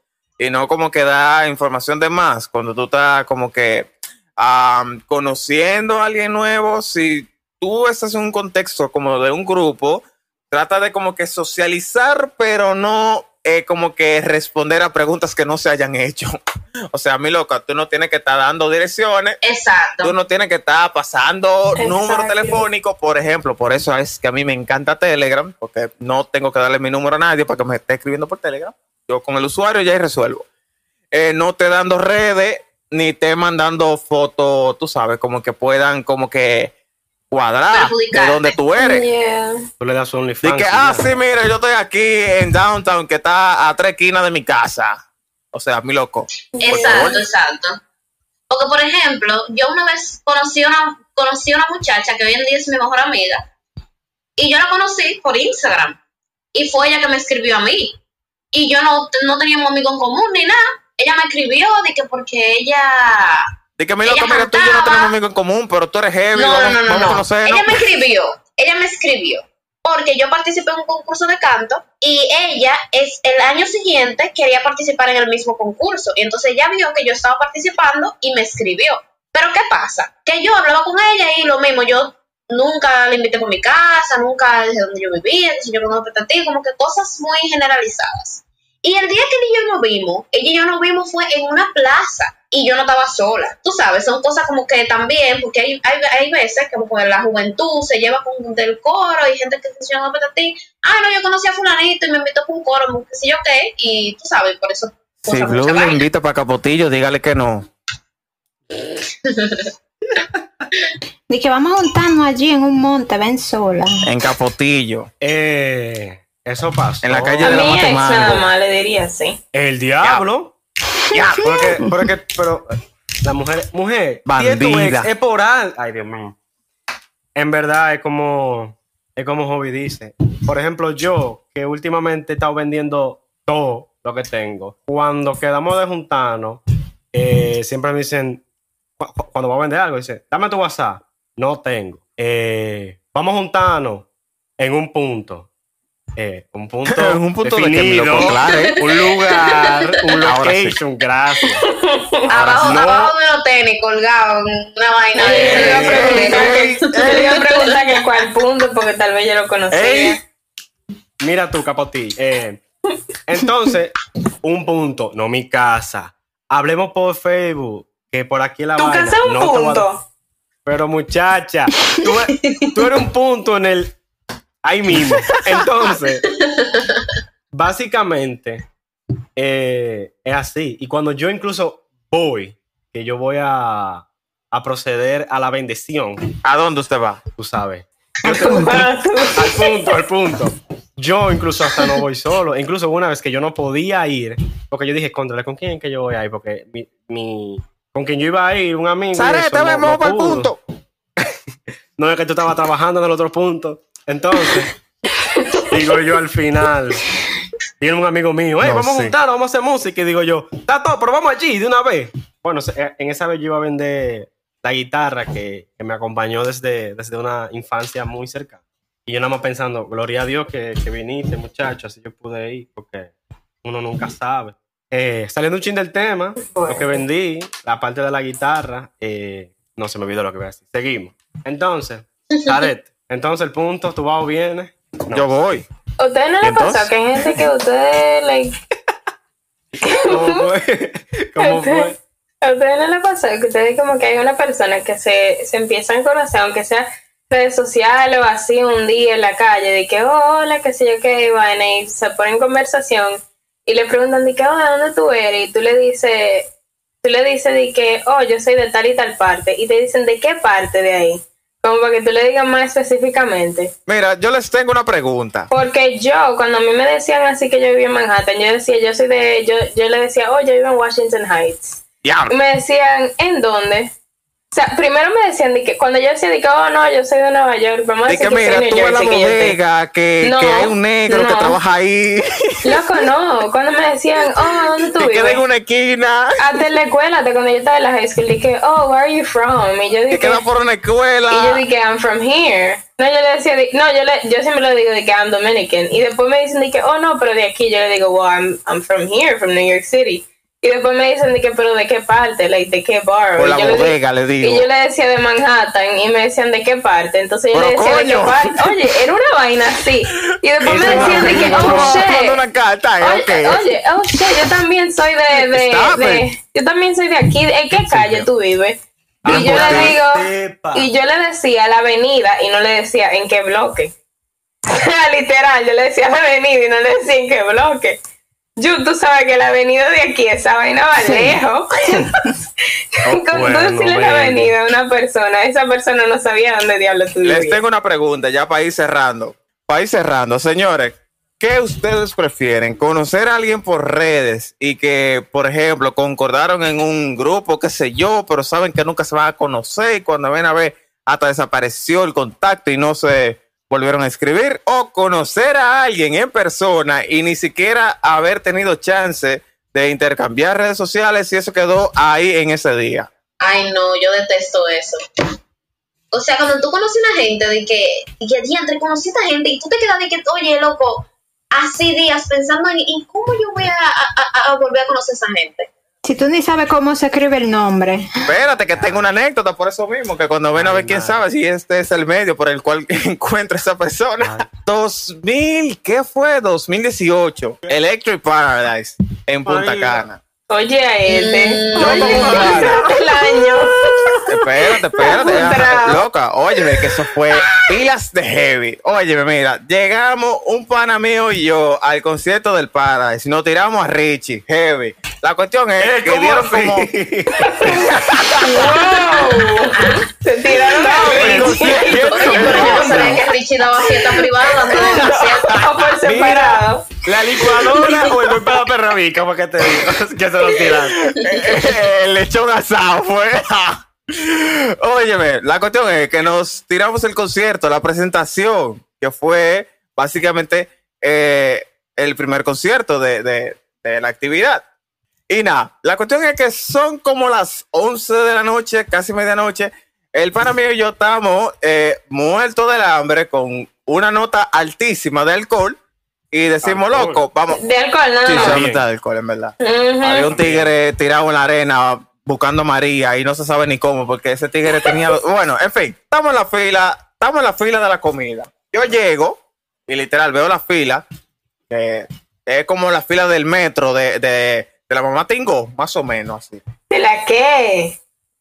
y no como que da información de más cuando tú estás como que am, conociendo a alguien nuevo. Si tú estás en un contexto como de un grupo, trata de como que socializar, pero no eh, como que responder a preguntas que no se hayan hecho. [laughs] O sea, mi loca, tú no tienes que estar dando direcciones Exacto. tú no tienes que estar pasando Exacto. número telefónico, por ejemplo. Por eso es que a mí me encanta Telegram, porque no tengo que darle mi número a nadie para que me esté escribiendo por Telegram. Yo con el usuario ya resuelvo. Eh, no te dando redes, ni te mandando fotos, tú sabes, como que puedan como que cuadrar de donde tú eres. Yeah. Tú le das OnlyFans. que, y ah, ya. sí, mira, yo estoy aquí en Downtown, que está a tres esquinas de mi casa. O sea, mi loco. Exacto, exacto. Porque, por ejemplo, yo una vez conocí a una, conocí a una muchacha que hoy en día es mi mejor amiga. Y yo la conocí por Instagram. Y fue ella que me escribió a mí. Y yo no, no teníamos amigos en común ni nada. Ella me escribió de que porque ella... De que mi Ella loco, mira, tú y yo no tenemos amigos en común, pero tú eres heavy, No, no, vamos, no, no, vamos a no. conocernos. Ella me escribió. Ella me escribió. Porque yo participé en un concurso de canto y ella es el año siguiente quería participar en el mismo concurso. Y entonces ella vio que yo estaba participando y me escribió. Pero ¿qué pasa? Que yo hablaba con ella y lo mismo, yo nunca la invité por mi casa, nunca desde donde yo vivía, si yo no ti, como que cosas muy generalizadas. Y el día que ella y yo nos vimos, ella y yo nos vimos fue en una plaza y yo no estaba sola. Tú sabes, son cosas como que también, porque hay, hay, hay veces que que la juventud se lleva con del coro y gente que se llama a ti. Ah, no, yo conocí a fulanito y me invitó con un coro, qué sé yo qué, y tú sabes, por eso. Si Blue le invita para Capotillo, dígale que no. [laughs] De que vamos a juntarnos allí en un monte, ven sola. En Capotillo. Eh, eso pasó. En la calle A de la ex nada más le diría así. El diablo. Ya. Porque, porque, pero la mujer, mujer, Bandida. es por al- Ay, Dios mío. En verdad es como, es como Hobby dice. Por ejemplo, yo, que últimamente he estado vendiendo todo lo que tengo. Cuando quedamos de juntarnos, eh, siempre me dicen, cuando voy a vender algo, dice, dame tu WhatsApp. No tengo. Eh, vamos a juntarnos en un punto. Eh, un punto, [laughs] En un punto de que, definido, claro, ¿eh? [laughs] un lugar, un Ahora sí. location, gracias. [laughs] Abajo, no. abajo de los tenis, colgado en una vaina Yo le iba a de. preguntar ey, que- yo le iba a preguntar que cuál punto, porque tal vez yo lo conocía. Ey. Mira tú, Capotí. Eh, entonces, un punto, no mi casa. Hablemos por Facebook, que por aquí la Tu vaina. casa es un No a- punto. Pero muchacha, tú, [laughs] tú eres un punto en el... Ahí mismo. Entonces, básicamente, eh, es así. Y cuando yo incluso voy, que yo voy a, a proceder a la bendición, ¿A dónde usted va? tú sabes. [laughs] Tú- Al punto, al punto. Yo incluso hasta no voy solo. Incluso hubo una vez que yo no podía ir, porque yo dije, contra, ¿con quién es que yo voy a ir? Porque mi, mi- con quien yo iba a ir, un amigo. Sarete, eso, no- no para el punto. [laughs] No es que tú estabas trabajando en el otro punto. Entonces, [laughs] digo yo al final, viene un amigo mío, hey, No, vamos a juntarnos, vamos a hacer música. Y digo yo, está todo, pero vamos allí de una vez. Bueno, en esa vez yo iba a vender la guitarra que, que me acompañó desde, desde una infancia muy cercana. Y yo nada más pensando, gloria a Dios que, que viniste, muchacho, así yo pude ir, porque uno nunca sabe. Eh, saliendo un chin del tema, lo que vendí, la parte de la guitarra, eh, no se me olvidó lo que voy a decir. Seguimos. Entonces, [laughs] Jared, entonces el punto, tu bajo viene. No. Yo voy. ¿A ustedes no les pasa que hay gente que ustedes, like, [laughs] ¿Cómo fue? [laughs] ¿Cómo fue? ¿A ustedes no les pasa que ustedes como que hay una persona que se, se empiezan a conocer, aunque sea redes sociales o así un día en la calle, de que oh, hola, qué sé yo qué, vaina, y se ponen en conversación y le preguntan de que, oh, ¿de dónde tú eres? Y tú le dices, tú le dices de que, oh, yo soy de tal y tal parte, y te dicen, ¿de qué parte de ahí? Como para que tú le digas más específicamente. Mira, yo les tengo una pregunta. Porque yo, cuando a mí me decían así que yo vivía en Manhattan, yo decía, yo soy de, yo, yo le decía, oh, yo vivo en Washington Heights. Y me decían, ¿en dónde? O sea, primero me decían de que cuando yo decía de que, oh, no, yo soy de Nueva York, vamos a Y decir que que, soy mira, de tú la Jersey, que bodega, que, No, que hay un negro que no. trabaja ahí. [laughs] Loco, no. Cuando me decían, oh, ¿dónde tú [laughs] que vives? en una esquina. [laughs] Hasta en la escuela, hasta cuando yo estaba en la high school, dije, oh, where are you from? Y yo Que dije, queda por una y escuela. yo dije, I'm from here. No, yo le decía, de- no, yo, le, yo siempre le digo de que I'm Dominican. Y después me dicen de que, oh, no, pero de aquí. Yo le digo, well, I'm, I'm from here, from New York City. Y después me dicen de que, pero de qué parte, like, de qué bar. Por Y la yo le digo- bodega, le digo. Y yo le decía de Manhattan y me decían de qué parte. Entonces yo Pero le decía de qué parte. Oye, era una vaina así. Y después me decían de que, oh, shit. una carta, Oye, eh, ok. oye, oh shit, yo también soy de, de, de- yo también soy de aquí, ¿en qué calle tú vives? Ah, Y yo porque- le digo, y yo le decía la avenida y no le decía en qué bloque. [laughs] Literal, yo le decía la avenida y no le decía en qué bloque. Yo, tú sabes que la avenida de aquí, esa vaina va lejos. [laughs] Oh, Con bueno, la avenida a una persona, esa persona no sabía dónde diablo tú Les vivías. tengo una pregunta ya para ir cerrando. Para ir cerrando, señores. ¿Qué ustedes prefieren? ¿Conocer a alguien por redes y que, por ejemplo, concordaron en un grupo, qué sé yo, pero saben que nunca se van a conocer y cuando ven a ver hasta desapareció el contacto y no se volvieron a escribir? ¿O conocer a alguien en persona y ni siquiera haber tenido chance de intercambiar redes sociales y eso quedó ahí en ese día? Ay, no, yo detesto eso. O sea, cuando tú conoces a una gente de que, y que diantre, conocí a gente y tú te quedas de que, oye, loco, así días pensando en, ¿y cómo yo voy a- a- a volver a conocer a esa gente? Si tú ni sabes cómo se escribe el nombre. Espérate, que tengo una anécdota por eso mismo, que cuando ven a ver Ay, quién sabe si este es el medio por el cual [laughs] encuentra esa persona. 2000, ¿qué fue? 2018. Electric Paradise en Punta Ay, Cana. Oye a este. Mm. Yo Oye, como ¿cómo rara. se el año? Espérate, espérate. Bravo. Loca, óyeme, que eso fue pilas de heavy. Óyeme, mira, llegamos un pana mío y yo al concierto del Paradise. Nos tiramos a Richie, heavy. La cuestión es Eh, que ¿cómo dieron así? como... [laughs] ¡Wow! [laughs] Se tiraron a Richie. concierto- Oye, pero yo no sabía que Richie daba fiesta privada antes del concierto. O por separado. ¿La licuadora o el golpe de la perra vica? ¿Por qué te digo? [laughs] que se lo tiraste. el lechón asado fue. [laughs] Óyeme, la cuestión es que nos tiramos el concierto, la presentación, que fue básicamente eh, el primer concierto de, de- de la actividad. Y nada, la cuestión es que son como las 11 de la noche, casi medianoche. El pana mío y yo estamos eh, muertos del hambre con una nota altísima de alcohol y decimos, Alcohol. loco, vamos. De alcohol, no, Sí, no. solamente de alcohol, en verdad. Había un tigre tirado en la arena buscando a María y no se sabe ni cómo porque ese tigre tenía... [laughs] Bueno, en fin, estamos en la fila, estamos en la fila de la comida. Yo llego y literal veo la fila, que es como la fila del metro de, de, de la mamá Tingo, más o menos así. ¿De la qué?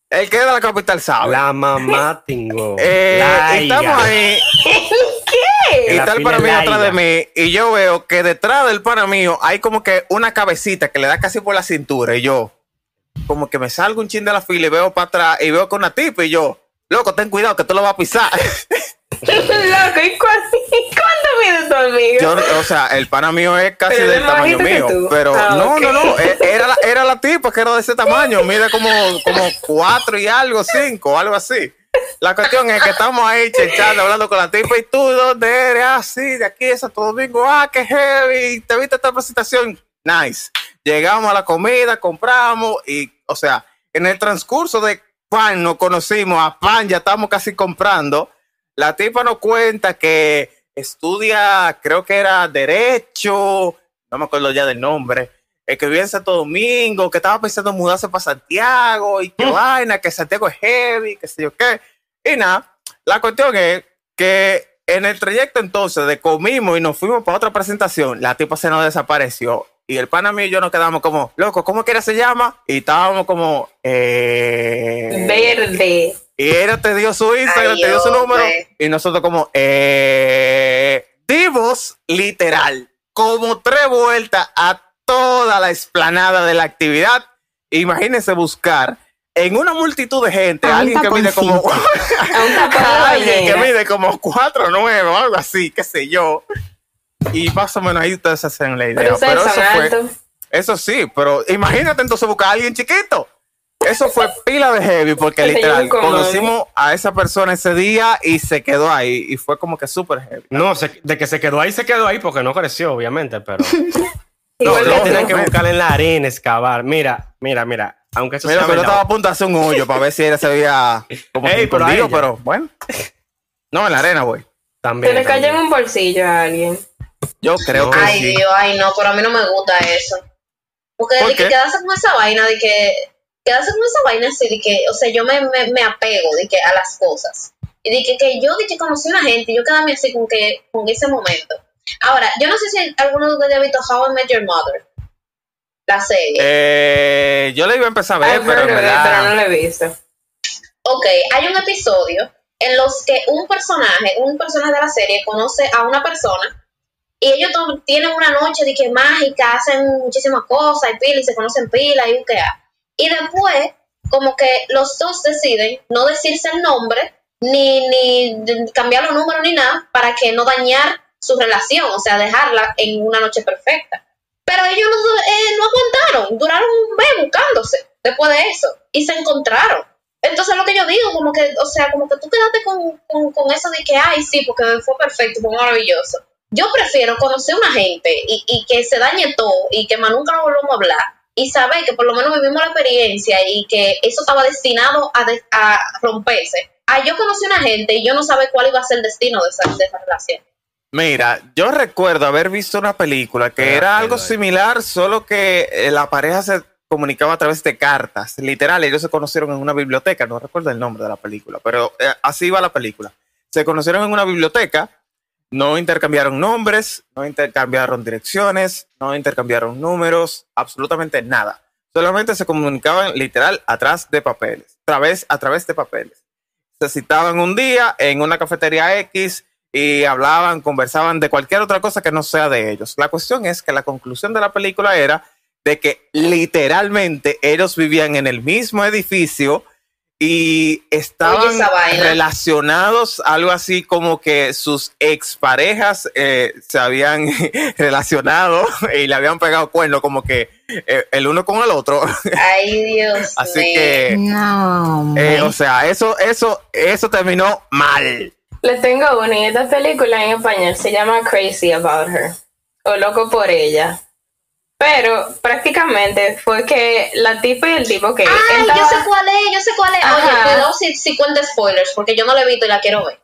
El que es de la capital sabe. La mamá tingo. [laughs] Eh, y estamos ahí [laughs] y La está el pana mío atrás de mí y yo veo que detrás del pana mío hay como que una cabecita que le da casi por la cintura y yo como que me salgo un chin de la fila y veo para atrás y veo con una tipa y yo, loco, ten cuidado que tú lo vas a pisar. [laughs] Loco, ¿y cuánto, mide tu amigo? Yo, o sea, el pana mío es casi Pero del tamaño mío, pero Ah, no, no, no, e- era la, era la tipa que era de ese tamaño, mide como, como cuatro y algo, cinco, algo así. La cuestión es que estamos ahí chechando, hablando con la tipa y tú, ¿dónde eres? Ah, sí, de aquí de Santo Domingo. Ah, qué heavy. ¿Te viste esta presentación? Nice. Llegamos a la comida, compramos y, o sea, en el transcurso de pan nos conocimos, a pan ya estamos casi comprando. La tipa nos cuenta que estudia, creo que era Derecho, no me acuerdo ya del nombre, eh, que vivía en Santo Domingo, que estaba pensando en mudarse para Santiago y qué vaina, que Santiago es heavy, que sé yo qué. Y nada, la cuestión es que en el trayecto entonces de comimos y nos fuimos para otra presentación, la tipa se nos desapareció. Y el pana mío y yo nos quedamos como, loco, ¿cómo que era se llama? Y estábamos como, eh, Verde. Y ella te dio su Instagram, Ay, te dio su número. hombre. Y nosotros como, eh, dimos literal, como tres vueltas a toda la explanada de la actividad. Imagínense buscar en una multitud de gente A alguien que mide como, [laughs] alguien que mide como cuatro nueve o algo así, qué sé yo. Y más o menos ahí ustedes se hacen la idea. Pero eso fue, eso sí, pero imagínate entonces buscar a alguien chiquito. Eso fue pila de heavy porque literal conocimos a esa persona ese día y se quedó ahí y fue como que súper heavy. No, se- de que se quedó ahí, se quedó ahí porque no creció, obviamente, pero [laughs] no, que tienen que buscar en la arena, excavar. Mira, mira, mira, aunque eso Mira, sea pero yo estaba a punto de hacer un hoyo para ver si ella se veía como Ey, pero pero bueno. No, en la arena, güey. también. Se le cayó en un bolsillo a alguien. Yo creo No. que Ay, sí. Dios, ay, no, pero a mí no me gusta eso. Porque ¿Por de que quedarse con esa vaina, de que quedarse con esa vaina así, de que, o sea, yo me, me, me apego de que a las cosas. Y de que, que yo de que conocí a una gente, yo quedarme así con que con ese momento. Ahora, yo no sé si alguno de ustedes ha visto How I Met Your Mother, la serie. Eh, yo le iba a empezar a ver, pero no lo he visto. Ok, hay un episodio en los que un personaje, un personaje de la serie conoce a una persona y ellos tienen una noche de que mágica, hacen muchísimas cosas y pila y se conocen pila y buquea. Y después, como que los dos deciden no decirse el nombre ni, ni cambiar los números ni nada para que no dañar su relación, o sea, dejarla en una noche perfecta. Pero ellos no, eh, no aguantaron, duraron un mes buscándose después de eso y se encontraron. Entonces lo que yo digo, como que, o sea, como que tú quedaste con, con, con eso de que, ay, sí, porque fue perfecto, fue maravilloso. Yo prefiero conocer una gente y, y que se dañe todo y que más nunca nos volvamos a hablar y saber que por lo menos vivimos la experiencia y que eso estaba destinado a, de- a romperse. Ah, yo conocí una gente y yo no sabía cuál iba a ser el destino de esa, de esa relación. Mira, yo recuerdo haber visto una película que Ah, era algo similar, solo que eh, la pareja se comunicaba a través de cartas. Literal, ellos se conocieron en una biblioteca, no recuerdo el nombre de la película, pero eh, así iba la película. Se conocieron en una biblioteca, no intercambiaron nombres, no intercambiaron direcciones, no intercambiaron números, absolutamente nada. Solamente se comunicaban literal atrás de papeles, a través, a través de papeles. Se citaban un día en una cafetería X y hablaban, conversaban de cualquier otra cosa que no sea de ellos. La cuestión es que la conclusión de la película era de que literalmente ellos vivían en el mismo edificio y estaban relacionados, algo así como que sus exparejas eh, se habían [laughs] relacionado [laughs] y le habían pegado cuerno como que eh, el uno con el otro. [laughs] Ay, Dios así que, No, eh, o sea, eso, eso, eso terminó mal. Les tengo una y esta película en español se llama Crazy About Her o Loco por ella. Pero prácticamente fue que la tipa y el tipo que Ay, estaba- yo sé cuál es, yo sé cuál es. Oye, Ajá. si, si cuenta spoilers, porque yo no la he visto y la quiero ver.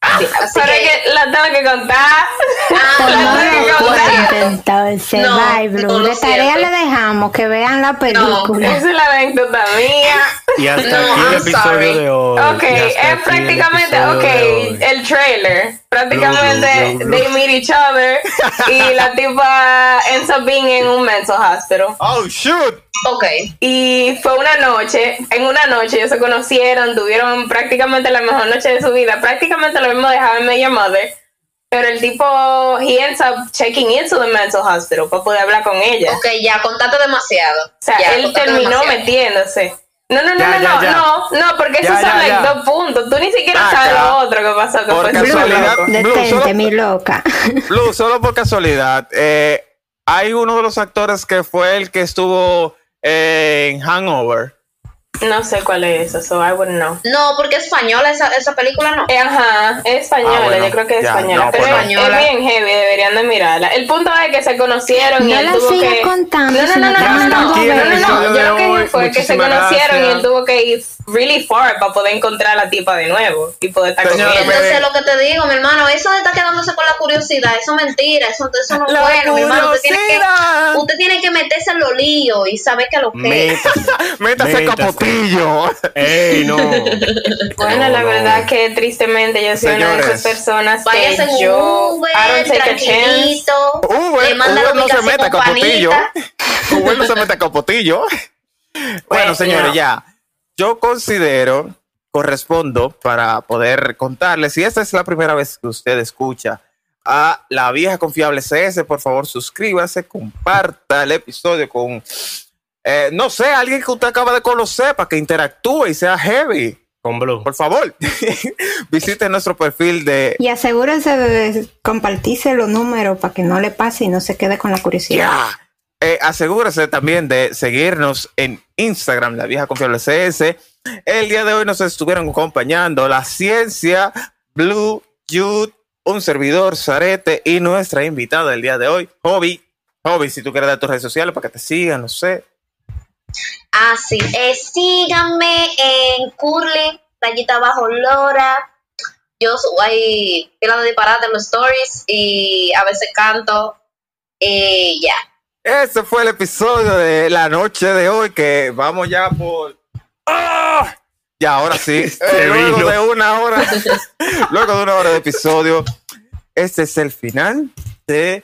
Así pero es que- que la tengo que contar. Ah, La No tengo que entonces, No, bye, Blue. no lo de tarea siento. le dejamos que vean la película. Esa es la anécdota mía. Y hasta No, aquí el I'm episodio sorry. de hoy. Ok, es el prácticamente, ok, el trailer. Prácticamente, Blue, blue, blue. they meet each other [laughs] y la tipa ends up being en un mental hospital. Oh, shoot. Ok. Y fue una noche, en una noche ellos se conocieron, tuvieron prácticamente la mejor noche de su vida, prácticamente lo mismo de How I Met Your Mother, pero el tipo, he ends up checking into the mental hospital para poder hablar con ella. Ok, ya, contate demasiado. O sea, Ya, él terminó demasiado. metiéndose. No, no, no, Ya, no, ya, no, ya. no, no, porque esos son like dos puntos. Tú ni siquiera Acá. sabes lo otro que pasó. Que Por fue casualidad. Blue, Detente, solo- mi loca. [laughs] Blue, solo por casualidad, eh, hay uno de los actores que fue el que estuvo en Hangover. No sé cuál es eso, so I wouldn't know. No, porque es española esa, esa película, ¿no? Eh, Ajá, es española, Ah, bueno, yo creo que es ya, española. no, pero pues no. es, bien heavy, deberían de mirarla. El punto es que se conocieron y No él la tuvo sigas que. contando, No, no, no, no no, no, no, no, Yo lo que digo fue que se conocieron y gracias. él tuvo que ir really far para poder encontrar a la tipa de nuevo y poder estar con ella. Entonces, lo que te digo, mi hermano, eso de estar quedándose con la curiosidad, eso es mentira, eso, eso no es La bueno, mi hermano. Usted tiene, que, curiosidad. usted tiene que meterse en los líos y saber qué es lo que es. Métase. Métase Ey, no. Bueno, No, la no. verdad que tristemente yo soy una de esas personas Váyase en que un yo Uber, I don't take a chance. tranquilito. Uber, no se mete a con capotillo. Uber no se mete a capotillo. Bueno, Bueno, señores, no. ya. Yo considero, correspondo para poder contarles, si esta es la primera vez que usted escucha a la vieja confiable CS, por favor suscríbase, comparta el episodio con, eh, no sé, alguien que usted acaba de conocer para que interactúe y sea heavy. Con Blue. Por favor, [laughs] visite nuestro perfil de Y asegúrense de compartirse los números para que no le pase y no se quede con la curiosidad. Ya. Eh, asegúrese también de seguirnos en Instagram, la vieja confiable CS. El día de hoy nos estuvieron acompañando la ciencia, Blue, Jude, un servidor, Zarete y nuestra invitada del día de hoy, Hobby. Hobby, si tú quieres dar tus redes sociales para que te sigan, no sé. Ah, sí. Eh, síganme en Curly, rayita abajo Lora. Yo subo ahí pila de disparate en los stories y a veces canto. Y ya. Ese fue el episodio de la noche de hoy que vamos ya por... ¡Ah! Ya, ahora sí. [laughs] Eh, luego de una hora, [laughs] luego de una hora de episodio, este es el final de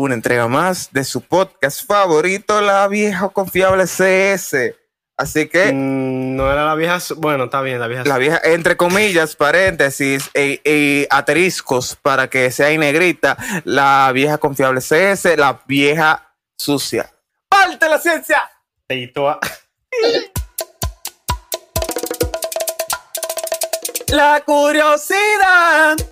una entrega más de su podcast favorito, La Vieja Confiable CS. Así que Mm, no era la vieja. Bueno, está bien, la vieja. la vieja, entre comillas, paréntesis y, y asteriscos para que sea en negrita, la vieja confiable CS, la vieja sucia. ¡Parte la ciencia! [laughs] La curiosidad.